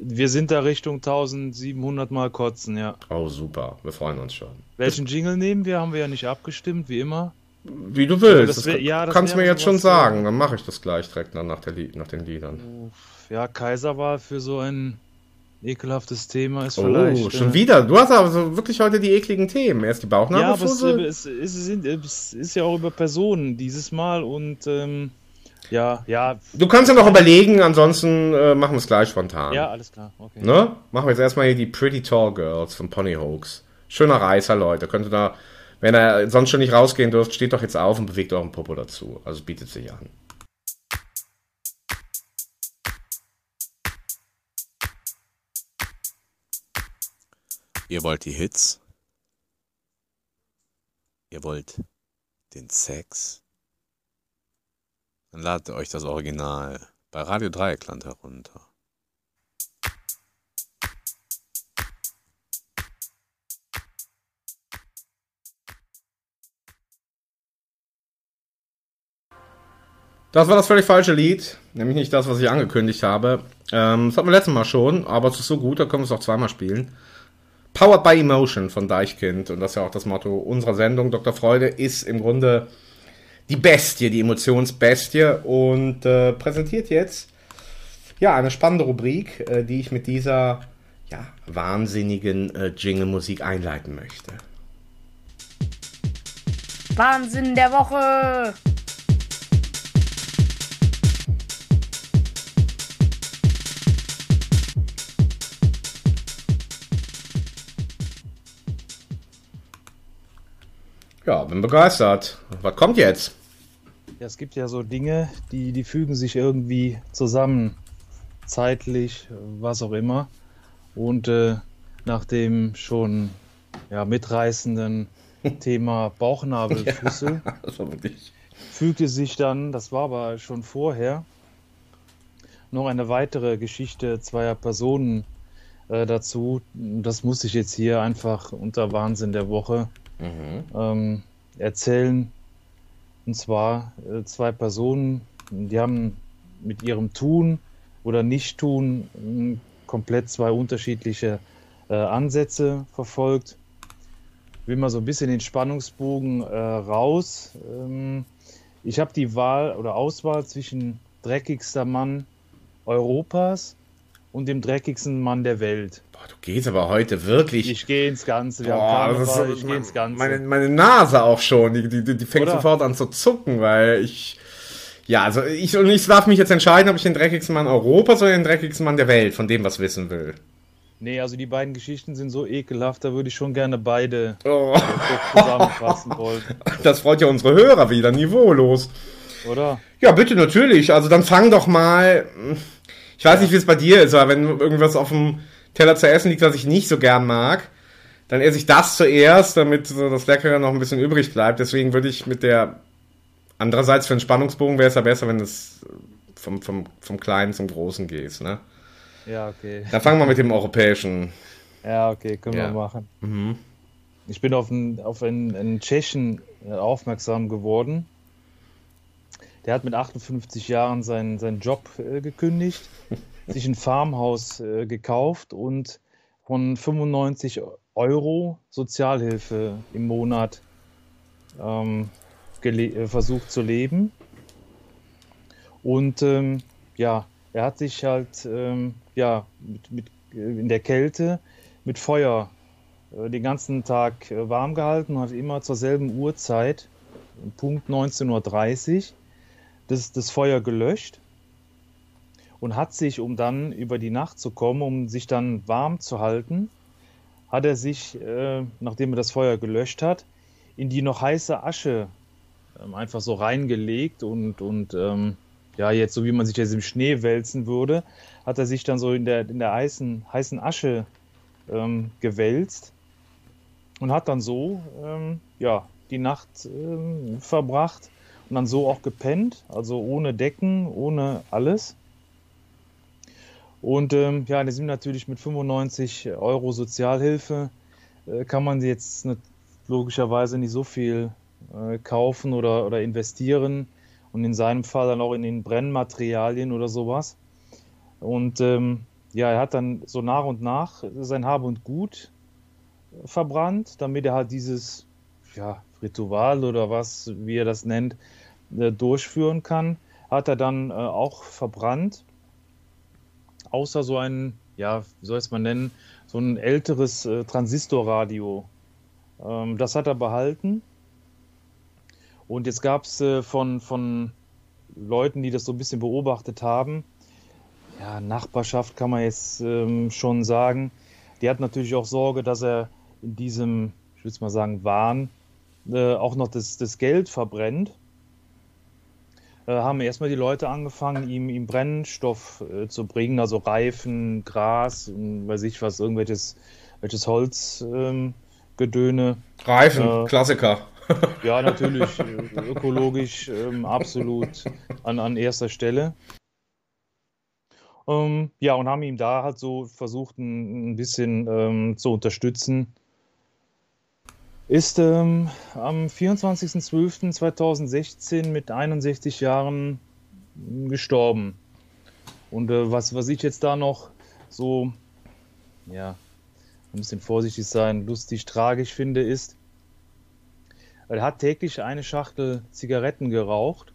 Wir sind da Richtung 1700 Mal kotzen, ja. Oh, super. Wir freuen uns schon. Welchen Jingle nehmen wir? Haben wir ja nicht abgestimmt, wie immer. Wie du willst. das wär- das ja, das kannst du mir jetzt schon sagen. Dann mache ich das gleich direkt dann nach, der nach den Liedern. Ja, Kaiserwahl für so ein ekelhaftes Thema ist vielleicht. Oh, schon äh, wieder. Du hast aber so wirklich heute die ekligen Themen. Erst die Ja, aber es, es, es, sind, es ist ja auch über Personen dieses Mal und ähm, ja, ja, du kannst ja noch überlegen, ansonsten äh, machen wir es gleich spontan. ja, alles klar. Okay. Ne? Machen wir jetzt erstmal hier die Pretty Tall Girls von Pony Hoax. Schöner Reißer, Leute. Könnt ihr da, wenn ihr sonst schon nicht rausgehen dürft, steht doch jetzt auf und bewegt euren Popo dazu. Also bietet sich an. Ihr wollt die Hits? Ihr wollt den Sex? Dann ladet euch das Original bei Radio Dreieckland herunter. Das war das völlig falsche Lied. Nämlich nicht das, was ich angekündigt habe. Ähm, das hatten wir letztes Mal schon, aber es ist so gut, da können wir es auch zweimal spielen. Powered by Emotion von Deichkind. Und das ist ja auch das Motto unserer Sendung. Dr. Freude ist im Grunde die Bestie, die Emotionsbestie. Und äh, präsentiert jetzt ja eine spannende Rubrik, äh, die ich mit dieser ja, wahnsinnigen äh, Jingle-Musik einleiten möchte. Wahnsinn der Woche. Ja, bin begeistert. Was kommt jetzt? Ja, es gibt ja so Dinge, die, die fügen sich irgendwie zusammen, zeitlich, was auch immer. Und äh, nach dem schon ja, mitreißenden <laughs> Thema Das <laughs> war wirklich. fügte sich dann, das war aber schon vorher, noch eine weitere Geschichte zweier Personen äh, dazu. Das muss ich jetzt hier einfach unter Wahnsinn der Woche ähm, erzählen. Und zwar äh, zwei Personen, die haben mit ihrem Tun oder Nicht-Tun mh, komplett zwei unterschiedliche äh, Ansätze verfolgt. Will mal so ein bisschen den Spannungsbogen äh, raus. Ähm, ich habe die Wahl oder Auswahl zwischen dreckigster Mann Europas und dem dreckigsten Mann der Welt. Boah, du gehst aber heute wirklich. Ich gehe ins Ganze. Wir Boah, haben ist Karneval, so, ich gehe ins Ganze. Meine, meine Nase auch schon, die, die, die fängt Oder? sofort an zu zucken, weil ich. Ja, also ich, und ich darf mich jetzt entscheiden, ob ich den dreckigsten Mann Europas oder den dreckigsten Mann der Welt von dem was wissen will. Nee, also die beiden Geschichten sind so ekelhaft, da würde ich schon gerne beide Oh, <laughs> zusammenfassen wollen. das freut ja unsere Hörer wieder, niveaulos. Oder? Ja, bitte, natürlich. Also dann fang doch mal. Ich weiß nicht, wie es bei dir ist, aber wenn irgendwas auf dem Teller zu essen liegt, was ich nicht so gern mag, dann esse ich das zuerst, damit so das Leckere noch ein bisschen übrig bleibt. Deswegen würde ich mit der. Andererseits für einen Spannungsbogen wäre es ja besser, wenn es vom, vom, vom Kleinen zum Großen geht. Ne? Ja, okay. Dann fangen wir mit dem Europäischen. Ja, okay, können Ja. wir machen. Mhm. Ich bin auf einen, auf einen, einen Tschechen äh, aufmerksam geworden. Der hat mit 58 Jahren seinen, seinen Job äh, gekündigt, <laughs> sich ein Farmhaus äh, gekauft und von 95 Euro Sozialhilfe im Monat ähm, äh, versucht zu leben. Und ähm, ja, er hat sich halt ähm, ja, mit, mit, äh, in der Kälte mit Feuer äh, den ganzen Tag warm gehalten und hat immer zur selben Uhrzeit, Punkt 19.30 Uhr, das, das Feuer gelöscht. Und hat sich, um dann über die Nacht zu kommen, um sich dann warm zu halten, hat er sich, äh, nachdem er das Feuer gelöscht hat, in die noch heiße Asche ähm, einfach so reingelegt und, und ähm, ja, jetzt so wie man sich jetzt im Schnee wälzen würde, hat er sich dann so in der, in der heißen, heißen Asche ähm, gewälzt und hat dann so ähm, ja, die Nacht ähm, verbracht und dann so auch gepennt, also ohne Decken, ohne alles. Und ähm, ja, die sind natürlich mit 95 Euro Sozialhilfe, äh, kann man jetzt nicht, logischerweise nicht so viel äh, kaufen oder, oder investieren und in seinem Fall dann auch in den Brennmaterialien oder sowas. Und ähm, ja, er hat dann so nach und nach sein Hab und Gut verbrannt, damit er halt dieses ja, Ritual oder was, wie er das nennt, äh, durchführen kann. Hat er dann äh, auch verbrannt, außer so ein, ja, wie soll ich es mal nennen, so ein älteres äh, Transistorradio. Ähm, das hat er behalten. Und jetzt gab es äh, von, von Leuten, die das so ein bisschen beobachtet haben, ja, Nachbarschaft kann man jetzt ähm, schon sagen, die hat natürlich auch Sorge, dass er in diesem, ich würde mal sagen, Wahn äh, auch noch das, das Geld verbrennt. Äh, haben erstmal die Leute angefangen, ihm, ihm Brennstoff äh, zu bringen, also Reifen, Gras, und weiß ich was, irgendwelches welches Holzgedöne. Ähm, Reifen, äh, Klassiker. <laughs> ja, natürlich, <laughs> äh, ökologisch ähm, absolut an, an erster Stelle. Ähm, ja, und haben ihm da halt so versucht, ein, ein bisschen ähm, zu unterstützen. Ist ähm, am 24.12.2016 mit 61 Jahren gestorben. Und äh, was, was ich jetzt da noch so, ja, ein bisschen vorsichtig sein, lustig, tragisch finde, ist, er hat täglich eine Schachtel Zigaretten geraucht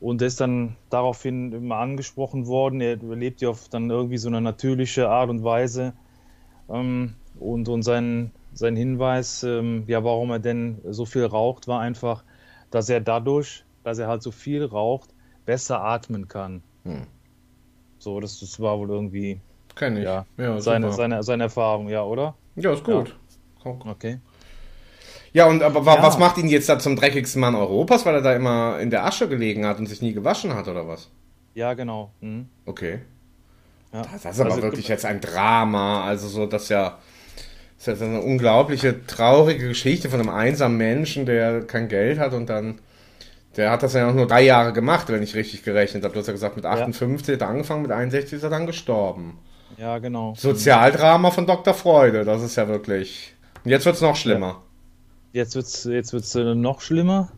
und ist dann daraufhin immer angesprochen worden. Er lebt ja auf dann irgendwie so eine natürliche Art und Weise. Ähm, und, und sein, sein Hinweis, ähm, ja, warum er denn so viel raucht, war einfach, dass er dadurch, dass er halt so viel raucht, besser atmen kann. Hm. So, das, das war wohl irgendwie Kenn ich. Ja, ja seine, seine, seine Erfahrung, ja, oder? Ja, ist gut. Ja. Okay. Ja, und aber ja. was macht ihn jetzt da zum dreckigsten Mann Europas, weil er da immer in der Asche gelegen hat und sich nie gewaschen hat, oder was? Ja, genau. Mhm. Okay. Ja. Das, das ist aber also, wirklich jetzt ein Drama. Also so, das ja. Das ist ja eine unglaubliche, traurige Geschichte von einem einsamen Menschen, der kein Geld hat und dann. Der hat das ja auch nur drei Jahre gemacht, wenn ich richtig gerechnet habe. Du hast ja gesagt, mit 58 ja. hat er angefangen, mit 61 ist er dann gestorben. Ja, genau. Sozialdrama von Dr. Freude, das ist ja wirklich. Und jetzt wird es noch schlimmer. Ja. Jetzt wird es jetzt wird's, äh, noch schlimmer.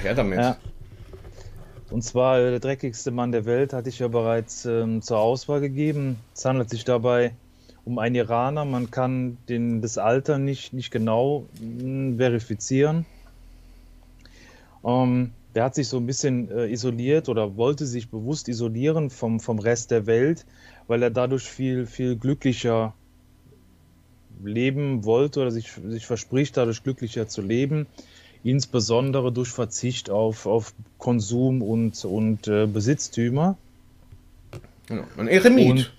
Her damit. Ja. Und zwar äh, der dreckigste Mann der Welt hatte ich ja bereits ähm, zur Auswahl gegeben. Es handelt sich dabei um einen Iraner. Man kann den, das Alter nicht, nicht genau mh, hm, verifizieren. Ähm, der hat sich so ein bisschen äh, isoliert oder wollte sich bewusst isolieren vom, vom Rest der Welt, weil er dadurch viel, viel glücklicher leben wollte oder sich, sich verspricht, dadurch glücklicher zu leben, insbesondere durch Verzicht auf, auf Konsum und, und äh, Besitztümer. Genau. Ein Eremit. Und,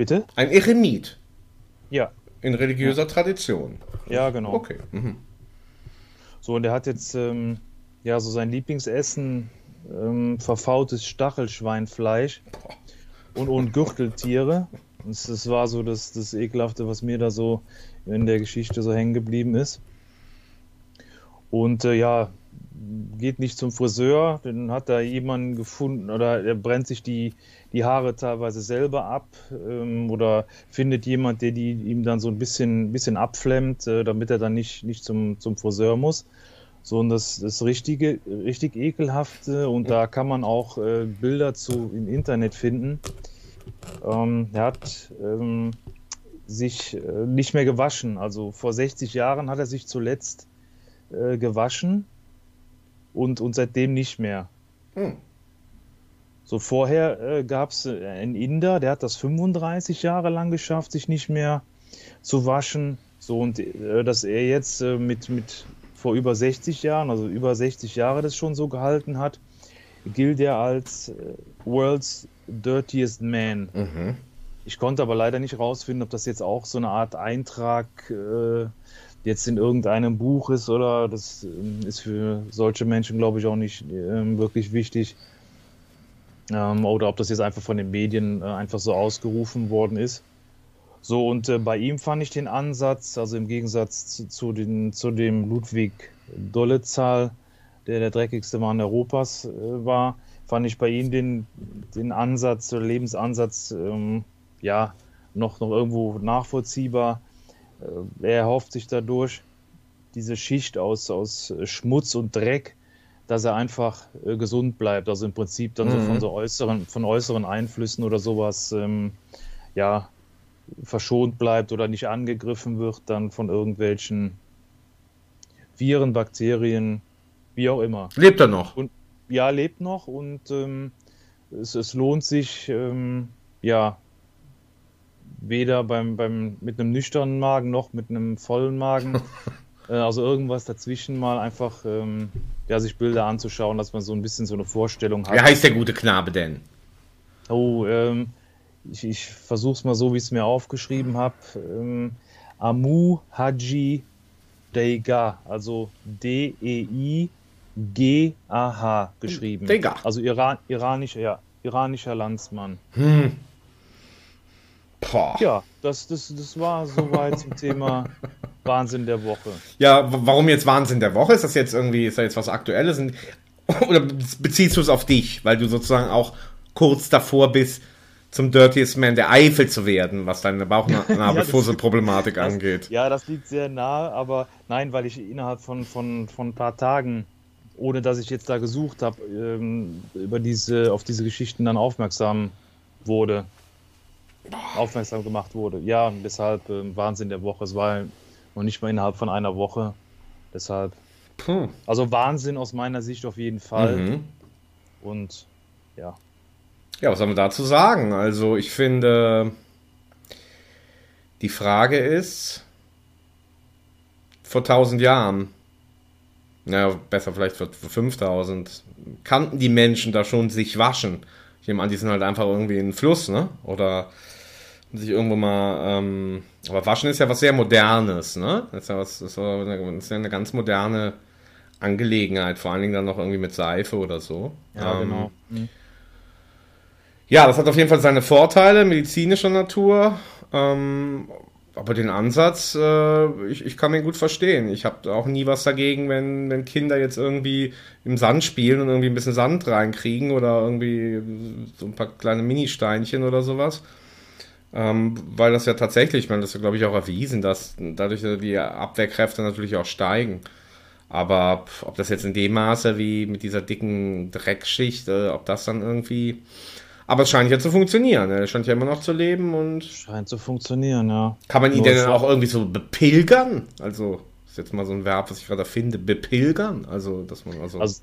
bitte? Ein Eremit. Ja. In religiöser ja. Tradition. Ja, genau. Okay. Mhm. So, und er hat jetzt ähm, ja so sein Lieblingsessen ähm, verfaultes Stachelschweinfleisch und, und Gürteltiere. Das, das war so das, das Ekelhafte, was mir da so in der Geschichte so hängen geblieben ist. Und äh, ja, geht nicht zum Friseur, dann hat da jemanden gefunden oder er brennt sich die, die Haare teilweise selber ab ähm, oder findet jemand, der die ihm dann so ein bisschen, bisschen abflemmt, äh, damit er dann nicht, nicht zum, zum Friseur muss. So, und das, das richtige, richtig ekelhafte und da kann man auch äh, Bilder zu im Internet finden. Ähm, er hat ähm, sich äh, nicht mehr gewaschen. Also vor 60 Jahren hat er sich zuletzt äh, gewaschen und, und seitdem nicht mehr. Hm. So vorher äh, gab es äh, einen Inder, der hat das 35 Jahre lang geschafft, sich nicht mehr zu waschen. So und äh, dass er jetzt äh, mit, mit vor über 60 Jahren, also über 60 Jahre das schon so gehalten hat, gilt er als äh, World's Dirtiest Man. Mhm. Ich konnte aber leider nicht rausfinden, ob das jetzt auch so eine Art Eintrag äh, jetzt in irgendeinem Buch ist oder das ähm, ist für solche Menschen, glaube ich, auch nicht ähm, wirklich wichtig. Ähm, oder ob das jetzt einfach von den Medien äh, einfach so ausgerufen worden ist. So, und äh, bei ihm fand ich den Ansatz, also im Gegensatz zu, zu, den, zu dem Ludwig Dollezahl, der der dreckigste Mann Europas äh, war, fand ich bei ihm den, den Ansatz, der Lebensansatz, ähm, ja, noch, noch irgendwo nachvollziehbar. Äh, er erhofft sich dadurch diese Schicht aus, aus Schmutz und Dreck, dass er einfach äh, gesund bleibt. Also im Prinzip dann so Mhm. von so äußeren, von äußeren Einflüssen oder sowas, ähm, ja, verschont bleibt oder nicht angegriffen wird, dann von irgendwelchen Viren, Bakterien, wie auch immer. Lebt er noch? Ja, lebt noch und ähm, es, es lohnt sich, ähm, ja, weder beim, beim, mit einem nüchternen Magen noch mit einem vollen Magen, <laughs> äh, also irgendwas dazwischen mal einfach, ähm, ja, sich Bilder anzuschauen, dass man so ein bisschen so eine Vorstellung hat. Wie heißt der gute Knabe denn? Oh, ähm, ich, ich versuch's mal so, wie ich es mir aufgeschrieben habe. Ähm, Amu Haji Deiga, also D-E-I-G-A-H geschrieben. Deiga. Also Iran, iranischer, ja, iranischer Landsmann. Hm. Boah. Ja, das, das, das war soweit zum Thema <laughs> Wahnsinn der Woche. Ja, warum jetzt Wahnsinn der Woche? Ist das jetzt irgendwie, ist da jetzt was Aktuelles? <laughs> Oder beziehst du es auf dich, weil du sozusagen auch kurz davor bist, zum Dirtiest Man der Eifel zu werden, was deine Bauchnabelfussel-Problematik <laughs> Das- angeht? Ja, das liegt sehr nah, aber nein, weil ich innerhalb von, von, von ein paar Tagen, ohne dass ich jetzt da gesucht habe, ähm, über diese, auf diese Geschichten dann aufmerksam wurde. Aufmerksam gemacht wurde. Ja, und deshalb ähm, Wahnsinn der Woche. Es war noch nicht mal innerhalb von einer Woche. Deshalb. Puh. Also Wahnsinn aus meiner Sicht auf jeden Fall. Mhm. Und ja. Ja, was soll man dazu sagen? Also, ich finde, die Frage ist, vor 1000 Jahren, na, besser vielleicht vor, vor 5000, kannten die Menschen da schon sich waschen? Ich nehme an, die sind halt einfach irgendwie in den Fluss, ne? Oder sich irgendwo mal, ähm, aber waschen ist ja was sehr Modernes, ne? Das ist ja, was, das ist ja eine, ganz moderne Angelegenheit, vor allen Dingen dann noch irgendwie mit Seife oder so. Ja, Ähm, genau. Mhm. ja, das hat auf jeden Fall seine Vorteile medizinischer Natur. Ähm, aber den Ansatz, äh, ich, ich kann den gut verstehen. Ich habe auch nie was dagegen, wenn, wenn Kinder jetzt irgendwie im Sand spielen und irgendwie ein bisschen Sand reinkriegen oder irgendwie so ein paar kleine Ministeinchen oder sowas. Ähm, weil das ja tatsächlich, ich meine, das ist ja, glaube ich, auch erwiesen, dass dadurch die Abwehrkräfte natürlich auch steigen. Aber ob das jetzt in dem Maße wie mit dieser dicken Dreckschicht, äh, ob das dann irgendwie. Aber es scheint ja zu funktionieren. Er scheint ja immer noch zu leben und Scheint zu funktionieren, ja. kann man ihn Nur denn auch irgendwie so bepilgern? Also, ist jetzt mal so ein Verb, was ich gerade finde. Bepilgern? Also, dass man also. Also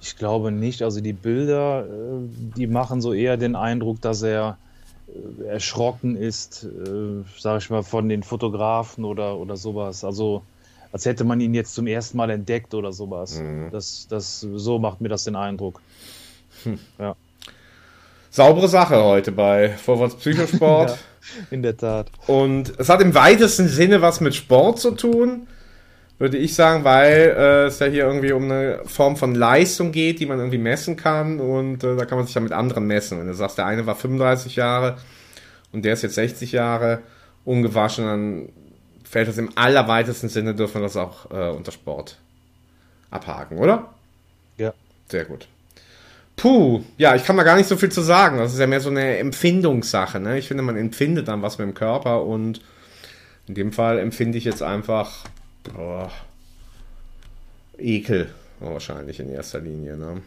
ich glaube nicht. Also die Bilder, äh, die machen so eher den Eindruck, dass er erschrocken ist, äh, sage ich mal, von den Fotografen oder, oder sowas. Also als hätte man ihn jetzt zum ersten Mal entdeckt oder sowas. Mhm. Das, das, so macht mir das den Eindruck. saubere Sache heute bei Vorwärts <laughs> Psychosport. Ja. In der Tat. Und es hat im weitesten Sinne was mit Sport zu tun, würde ich sagen, weil äh, es ja hier irgendwie um eine Form von Leistung geht, die man irgendwie messen kann und äh, da kann man sich ja mit anderen messen. Wenn du sagst, der eine war 35 Jahre und der ist jetzt 60 Jahre ungewaschen, dann fällt das im allerweitesten Sinne, dürfen wir das auch äh, unter Sport abhaken, oder? Ja. Sehr gut. Puh, ja, ich kann da gar nicht so viel zu sagen. Das ist ja mehr so eine Empfindungssache. Ne? Ich finde, man empfindet dann was mit dem Körper und in dem Fall empfinde ich jetzt einfach boah, Ekel wahrscheinlich in erster Linie. Ne?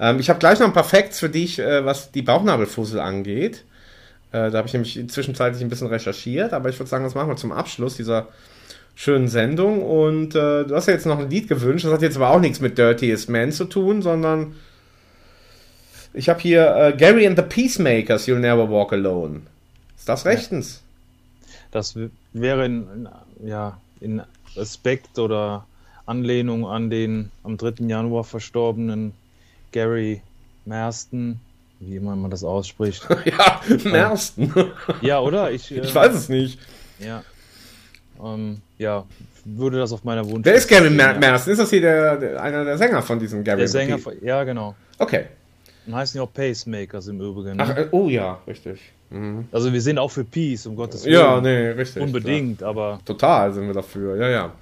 Ähm, ich habe gleich noch ein paar Facts für dich, äh, was die Bauchnabelfussel angeht. Äh, da habe ich nämlich zwischenzeitlich ein bisschen recherchiert, aber ich würde sagen, das machen wir zum Abschluss dieser schönen Sendung. Und äh, du hast ja jetzt noch ein Lied gewünscht. Das hat jetzt aber auch nichts mit Dirtiest Man zu tun, sondern ich habe hier äh, Gary and the Peacemakers, You'll Never Walk Alone. Ist das rechtens? Das w- wäre in, in, ja, in Respekt oder Anlehnung an den am 3. Januar verstorbenen Gary Marston, wie immer man das ausspricht. <laughs> ja, Mersten. ja, oder? Ich, <laughs> ich weiß es nicht. Ja. Ähm, ja, würde das auf meiner Wunsch. Wer ist Gary Mer Mersten? Ist das hier der, der, einer der Sänger von diesem Gary Der Sänger, von, ja, genau. Okay. Und heißen ja auch Pacemakers im Übrigen. Ach, äh, oh ja, richtig. Mhm. Also wir sind auch für Peace, um Gottes Willen. Ja, nee, richtig. Unbedingt, klar. aber. Total sind wir dafür, ja, ja.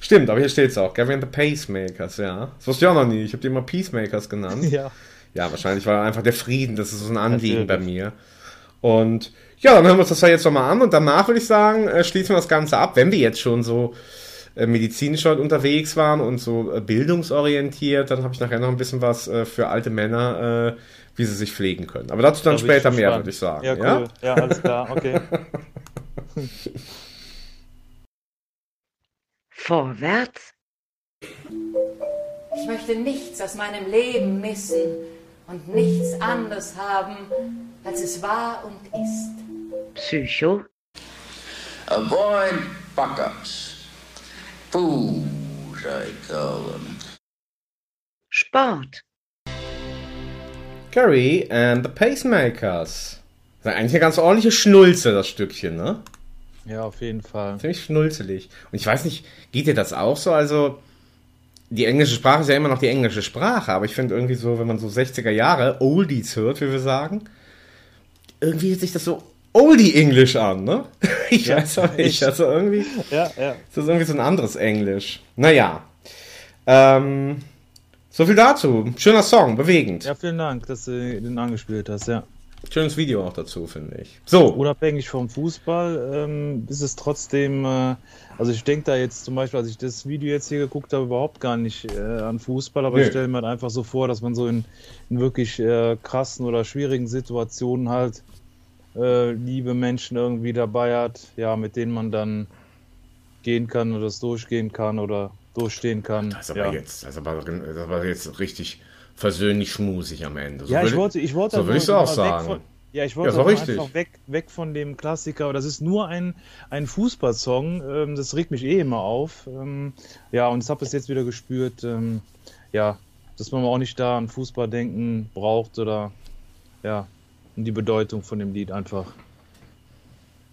Stimmt, aber hier steht es auch. And the Pacemakers, ja. Das wusste ich auch noch nie. Ich habe die immer Peacemakers genannt. <laughs> ja. Ja, wahrscheinlich war einfach der Frieden, das ist so ein Anliegen Natürlich. bei mir. Und ja, dann hören wir uns das ja jetzt nochmal an und danach würde ich sagen, äh, schließen wir das Ganze ab, wenn wir jetzt schon so äh, medizinisch heute unterwegs waren und so äh, bildungsorientiert, dann habe ich nachher noch ein bisschen was für alte Männer, wie sie sich pflegen können. Aber dazu dann da später mehr, würde ich sagen. Ja, cool. Ja, ja alles klar, okay. <laughs> Vorwärts. Ich möchte nichts aus meinem Leben missen und nichts anderes haben, als es war und ist. Psycho. Avoid fuck-ups. Fools, I call them. Sport. Curry and the Pacemakers. Das ist eigentlich eine ganz ordentliche Schnulze, das Stückchen, ne? Ja, auf jeden Fall. Ziemlich schnulzelig. Und ich weiß nicht, geht dir das auch so? Also, die englische Sprache ist ja immer noch die englische Sprache, aber ich finde irgendwie so, wenn man so 60er Jahre Oldies hört, wie wir sagen, irgendwie hört sich das so Oldie-Englisch an, ne? <laughs> Ich ja, weiß auch nicht. Also irgendwie. Ja, ja. Das ist irgendwie so ein anderes Englisch. Naja. Ähm, so viel dazu. Schöner Song, bewegend. Ja, vielen Dank, dass du den angespielt hast, ja. Schönes Video auch dazu, finde ich. So. Unabhängig vom Fußball ähm, ist es trotzdem, äh, also ich denke da jetzt zum Beispiel, als ich das Video jetzt hier geguckt habe, überhaupt gar nicht äh, an Fußball, aber nee. ich stelle mir halt einfach so vor, dass man so in, in wirklich äh, krassen oder schwierigen Situationen halt äh, liebe Menschen irgendwie dabei hat, ja, mit denen man dann gehen kann oder das durchgehen kann oder durchstehen kann. Das ist aber, ja. jetzt, das ist aber, das ist aber jetzt richtig versöhnlich schmusig am Ende. So ja, ich wollte, ich wollte so will ich auch sagen. Von, ja, ich wollte ja, einfach weg, weg von dem Klassiker. Das ist nur ein, ein Fußballsong. Ähm, das regt mich eh immer auf. Ähm, ja, und ich habe es jetzt wieder gespürt. Ähm, ja, dass man auch nicht da an Fußball denken braucht oder ja, die Bedeutung von dem Lied einfach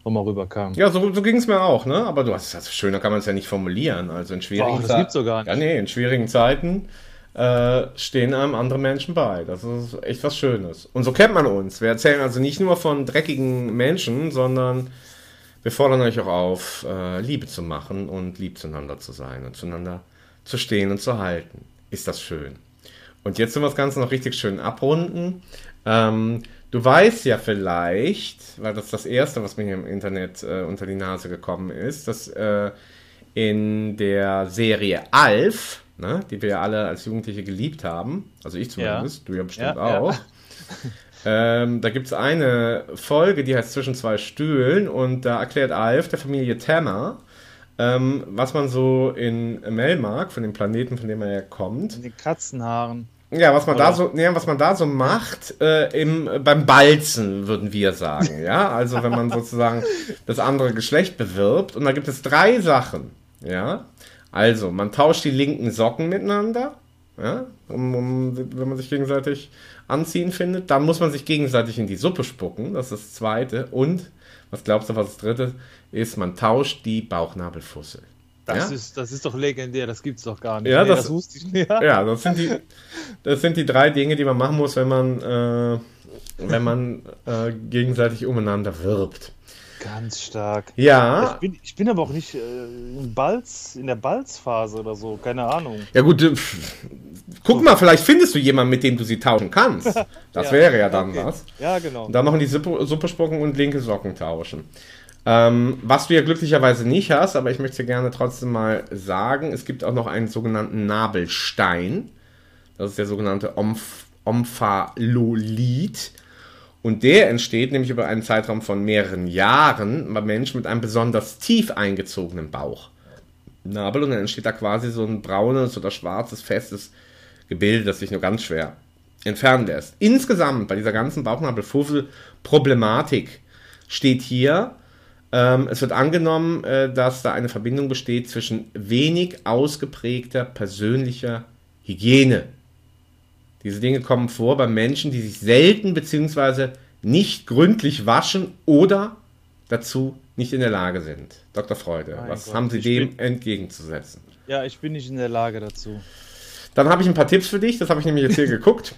nochmal rüberkam. Ja, so, so ging es mir auch, ne? Aber du hast das schöner kann man es ja nicht formulieren. Also in schwierigen Zeiten. Das gibt's sogar nicht. Ja, nee, in schwierigen Zeiten äh, stehen einem andere Menschen bei. Das ist echt was Schönes. Und so kennt man uns. Wir erzählen also nicht nur von dreckigen Menschen, sondern wir fordern euch auch auf, äh, Liebe zu machen und lieb zueinander zu sein und zueinander zu stehen und zu halten. Ist das schön. Und jetzt sind wir das Ganze noch richtig schön abrunden. Ähm, du weißt ja vielleicht, weil das das Erste, was mir hier im Internet äh, unter die Nase gekommen ist, dass äh, in der Serie Alf, ne, die wir ja alle als Jugendliche geliebt haben, also ich zumindest, ja. du ja bestimmt ja, auch, ja. ähm, da gibt es eine Folge, die heißt Zwischen zwei Stühlen und da erklärt Alf der Familie Tanner, ähm, was man so in Melmark, von dem Planeten, von dem er ja kommt. In den Katzenhaaren. Ja, was man Oder? da so, nee, was man da so macht, äh, im, beim Balzen, würden wir sagen. <laughs> Ja, also wenn man sozusagen das andere Geschlecht bewirbt. Und da gibt es drei Sachen. Ja, also man tauscht die linken Socken miteinander. Ja, um, um, wenn man sich gegenseitig anziehen findet. Dann muss man sich gegenseitig in die Suppe spucken. Das ist das zweite. Und, was glaubst du, was das dritte ist? Man tauscht die Bauchnabelfussel. Das, ja? ist, das ist doch legendär, das gibt's doch gar nicht. Ja, nee, das, das, wusste ich nicht. <laughs> Ja, das sind, die, das sind die drei Dinge, die man machen muss, wenn man, äh, wenn man äh, gegenseitig umeinander wirbt. Ganz stark. Ja. Ich bin, ich bin aber auch nicht äh, in, Balz, in der Balzphase oder so, keine Ahnung. Ja gut, äh, guck mal, vielleicht findest du jemanden, mit dem du sie tauschen kannst. <laughs> Das ja, wäre ja dann okay. was. Ja, genau. Und dann noch in die Suppe, Suppe spucken und linke Socken tauschen. Ähm, was du ja glücklicherweise nicht hast, aber ich möchte gerne trotzdem mal sagen, es gibt auch noch einen sogenannten Nabelstein. Das ist der sogenannte Omph Omphalolit. Und der entsteht nämlich über einen Zeitraum von mehreren Jahren bei Menschen mit einem besonders tief eingezogenen Bauchnabel. Und dann entsteht da quasi so ein braunes oder schwarzes, festes Gebilde, das sich nur ganz schwer entfernen lässt. Insgesamt bei dieser ganzen Bauchnabelfussel-Problematik steht hier, ähm, es wird angenommen, äh, dass da eine Verbindung besteht zwischen wenig ausgeprägter persönlicher Hygiene, Diese Dinge kommen vor bei Menschen, die sich selten bzw. nicht gründlich waschen oder dazu nicht in der Lage sind. Dr. Freude, Mein was Gott, haben Sie dem bin- entgegenzusetzen? Ja, ich bin nicht in der Lage dazu. Dann habe ich ein paar Tipps für dich, das habe ich nämlich jetzt hier geguckt.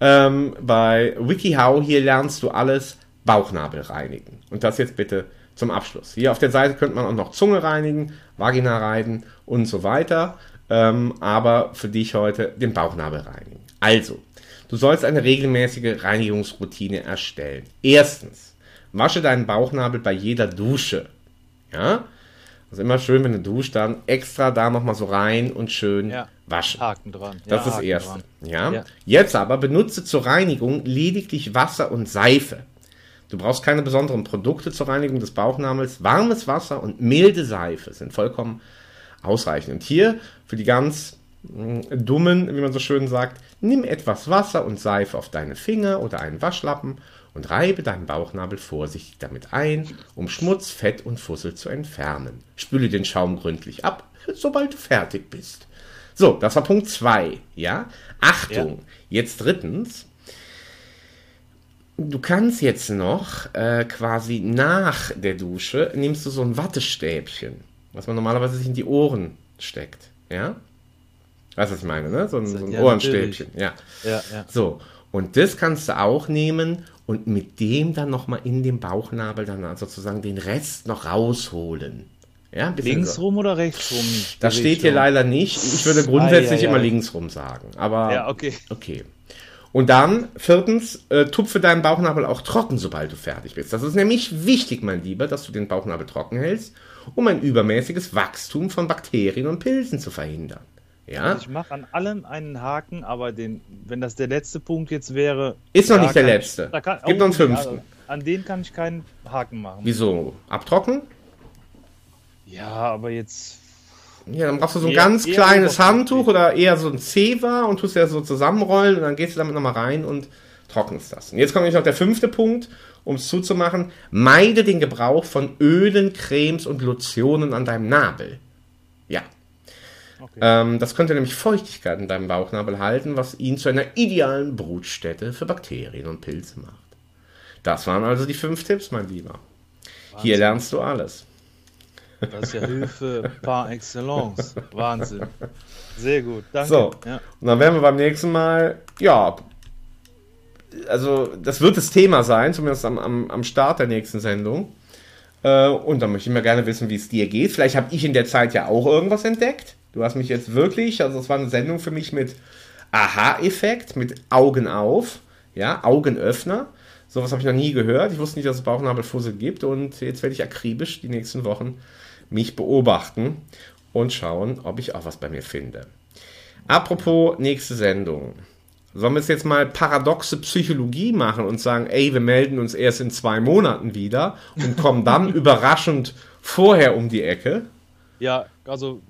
Ähm, bei WikiHow, hier lernst du alles Bauchnabel reinigen. Und das jetzt bitte zum Abschluss. Hier auf der Seite könnte man auch noch Zunge reinigen, Vagina reinigen und so weiter. Ähm, aber für dich heute den Bauchnabel reinigen. Also, du sollst eine regelmäßige Reinigungsroutine erstellen. Erstens, wasche deinen Bauchnabel bei jeder Dusche. Ja? Also immer schön, wenn du duscht, dann extra da nochmal so rein und schön Ja. waschen. Haken dran. Das ist das Erste. Ja? Ja. Jetzt aber benutze zur Reinigung lediglich Wasser und Seife. Du brauchst keine besonderen Produkte zur Reinigung des Bauchnabels. Warmes Wasser und milde Seife sind vollkommen ausreichend. Und hier für die ganz mh, Dummen, wie man so schön sagt, nimm etwas Wasser und Seife auf deine Finger oder einen Waschlappen und reibe deinen Bauchnabel vorsichtig damit ein, um Schmutz, Fett und Fussel zu entfernen. Spüle den Schaum gründlich ab, sobald du fertig bist. So, das war Punkt 2. Ja? Achtung, jetzt drittens. Du kannst jetzt noch äh, quasi nach der Dusche nimmst du so ein Wattestäbchen, was man normalerweise sich in die Ohren steckt. Ja? Weißt du, was ich meine, ne? So ein, so ein Ja, Ohrenstäbchen. Ja. Ja, ja. So, und das kannst du auch nehmen und mit dem dann nochmal in den Bauchnabel dann sozusagen den Rest noch rausholen. Ja, Links so. rum oder rechts rum? Das steht hier leider nicht. Ich würde grundsätzlich Ei, ei, immer ei. links rum sagen. Aber Ja, okay. okay. Und dann, viertens, äh, tupfe deinen Bauchnabel auch trocken, sobald du fertig bist. Das ist nämlich wichtig, mein Lieber, dass du den Bauchnabel trocken hältst, um ein übermäßiges Wachstum von Bakterien und Pilzen zu verhindern. Ja? Also ich mache an allem einen Haken, aber den, wenn das der letzte Punkt jetzt wäre. Ist noch nicht der letzte. Ich, kann, Gibt noch einen okay, fünften. also an den kann ich keinen Haken machen. Wieso? Abtrocken? Ja, aber jetzt. Ja, dann brauchst du so ein Eher- ganz eher kleines. Handtuch oder eher so ein Zewa und tust ja so zusammenrollen und dann gehst du damit nochmal rein und trocknest das. Und jetzt kommt nämlich noch der fünfte Punkt, um es zuzumachen. Meide den Gebrauch von Ölen, Cremes und Lotionen an deinem Nabel. Ja. Okay. Ähm, das könnte nämlich Feuchtigkeit in deinem Bauchnabel halten, was ihn zu einer idealen Brutstätte für Bakterien und Pilze macht. Das waren also die fünf Tipps, mein Lieber. Hier lernst du alles. Das ist ja Hilfe par excellence. Wahnsinn. Sehr gut. Danke. So, Ja. und dann werden wir beim nächsten Mal, ja, also das wird das Thema sein, zumindest am, am, am Start der nächsten Sendung. Äh, und dann möchte ich mal gerne wissen, wie es dir geht. Vielleicht habe ich in der Zeit ja auch irgendwas entdeckt. Du hast mich jetzt wirklich, also es war eine Sendung für mich mit Aha-Effekt, mit Augen auf, ja, Augenöffner. Sowas habe ich noch nie gehört. Ich wusste nicht, dass es Bauchnabelfussel gibt und jetzt werde ich akribisch die nächsten Wochen mich beobachten und schauen, ob ich auch was bei mir finde. Apropos nächste Sendung. Sollen wir es jetzt mal paradoxe Psychologie machen und sagen, ey, wir melden uns erst in zwei Monaten wieder und kommen dann <laughs> überraschend vorher um die Ecke? ja, also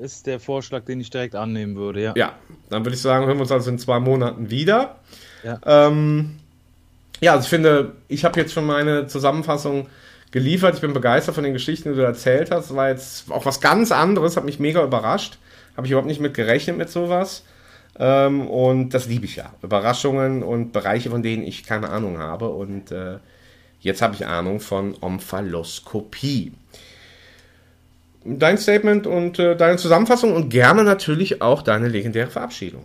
ist der Vorschlag, den ich direkt annehmen würde. Ja. Ja, dann würde ich sagen, hören wir uns also in zwei Monaten wieder. Ja. Ähm, ja, also ich finde, ich habe jetzt schon meine Zusammenfassung geliefert. Ich bin begeistert von den Geschichten, die du erzählt hast. War jetzt auch was ganz anderes, hat mich mega überrascht. Habe ich überhaupt nicht mit gerechnet mit sowas. Ähm, und das liebe ich ja. Überraschungen und Bereiche, von denen ich keine Ahnung habe. Und äh, jetzt habe ich Ahnung von Omphaloskopie. Dein Statement und äh, deine Zusammenfassung und gerne natürlich auch deine legendäre Verabschiedung.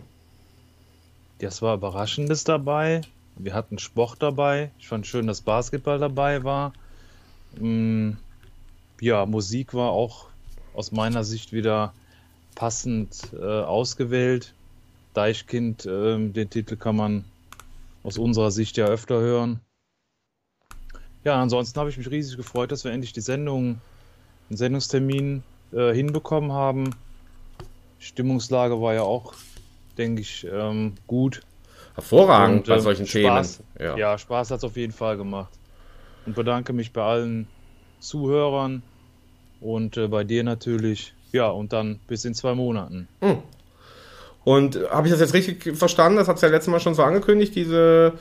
Das war Überraschendes dabei. Wir hatten Sport dabei. Ich fand schön, dass Basketball dabei war. Mm, Ja, Musik war auch aus meiner Sicht wieder passend äh, ausgewählt. Deichkind, ähm, den Titel kann man aus unserer Sicht ja öfter hören. Ja, ansonsten habe ich mich riesig gefreut, dass wir endlich die Sendung, den Sendungstermin äh, hinbekommen haben. Stimmungslage war ja auch, denke ich, ähm, gut. Hervorragend Und, bei äh, solchen Spaß, Themen. Ja, Spaß hat es auf jeden Fall gemacht. Und bedanke mich bei allen Zuhörern und äh, bei dir natürlich. Ja, und dann bis in zwei Monaten. Und äh, habe ich das jetzt richtig verstanden? Das hat es ja letztes Mal schon so angekündigt, diese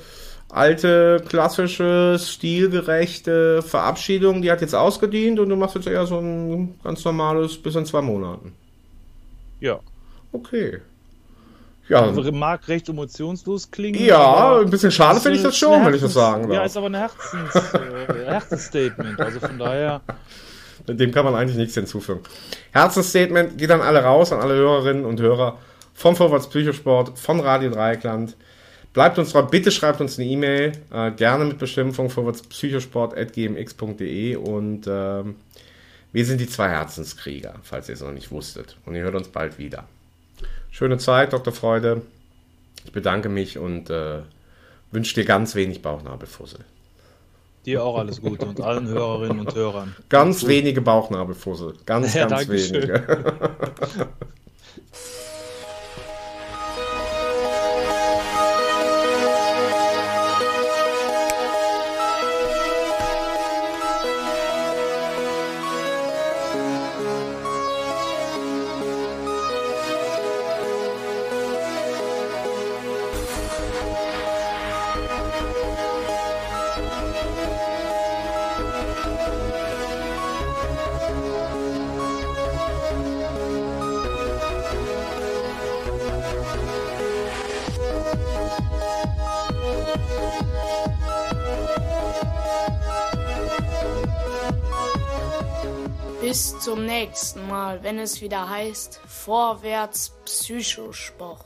alte, klassische, stilgerechte Verabschiedung, die hat jetzt ausgedient und du machst jetzt eher so ein ganz normales bis in zwei Monaten. Ja, Okay. Ja, Mag recht emotionslos klingen. ja ein bisschen schade finde ich das schon, wenn ich das sagen Ja, darf. ist aber ein Herzens, äh, Herzensstatement. Also von daher, Dem kann man eigentlich nichts hinzufügen. Herzensstatement geht an alle raus, an alle Hörerinnen und Hörer vom Vorwärts Psychosport, von Radio Dreieckland. Bleibt uns treu, bitte schreibt uns eine E-Mail, äh, gerne mit Bestimmung vorwärtspsychosport.gmx.de und ähm, wir sind die zwei Herzenskrieger, falls ihr es noch nicht wusstet. Und ihr hört uns bald wieder. Schöne Zeit, Dr. Freude. Ich bedanke mich und äh, wünsche dir ganz wenig Bauchnabelfussel. dir auch alles Gute und allen Hörerinnen und Hörern. Ganz wenige Bauchnabelfussel. Ganz, Ja, ganz wenige. <laughs> wenn es wieder heißt Vorwärts Psychosport.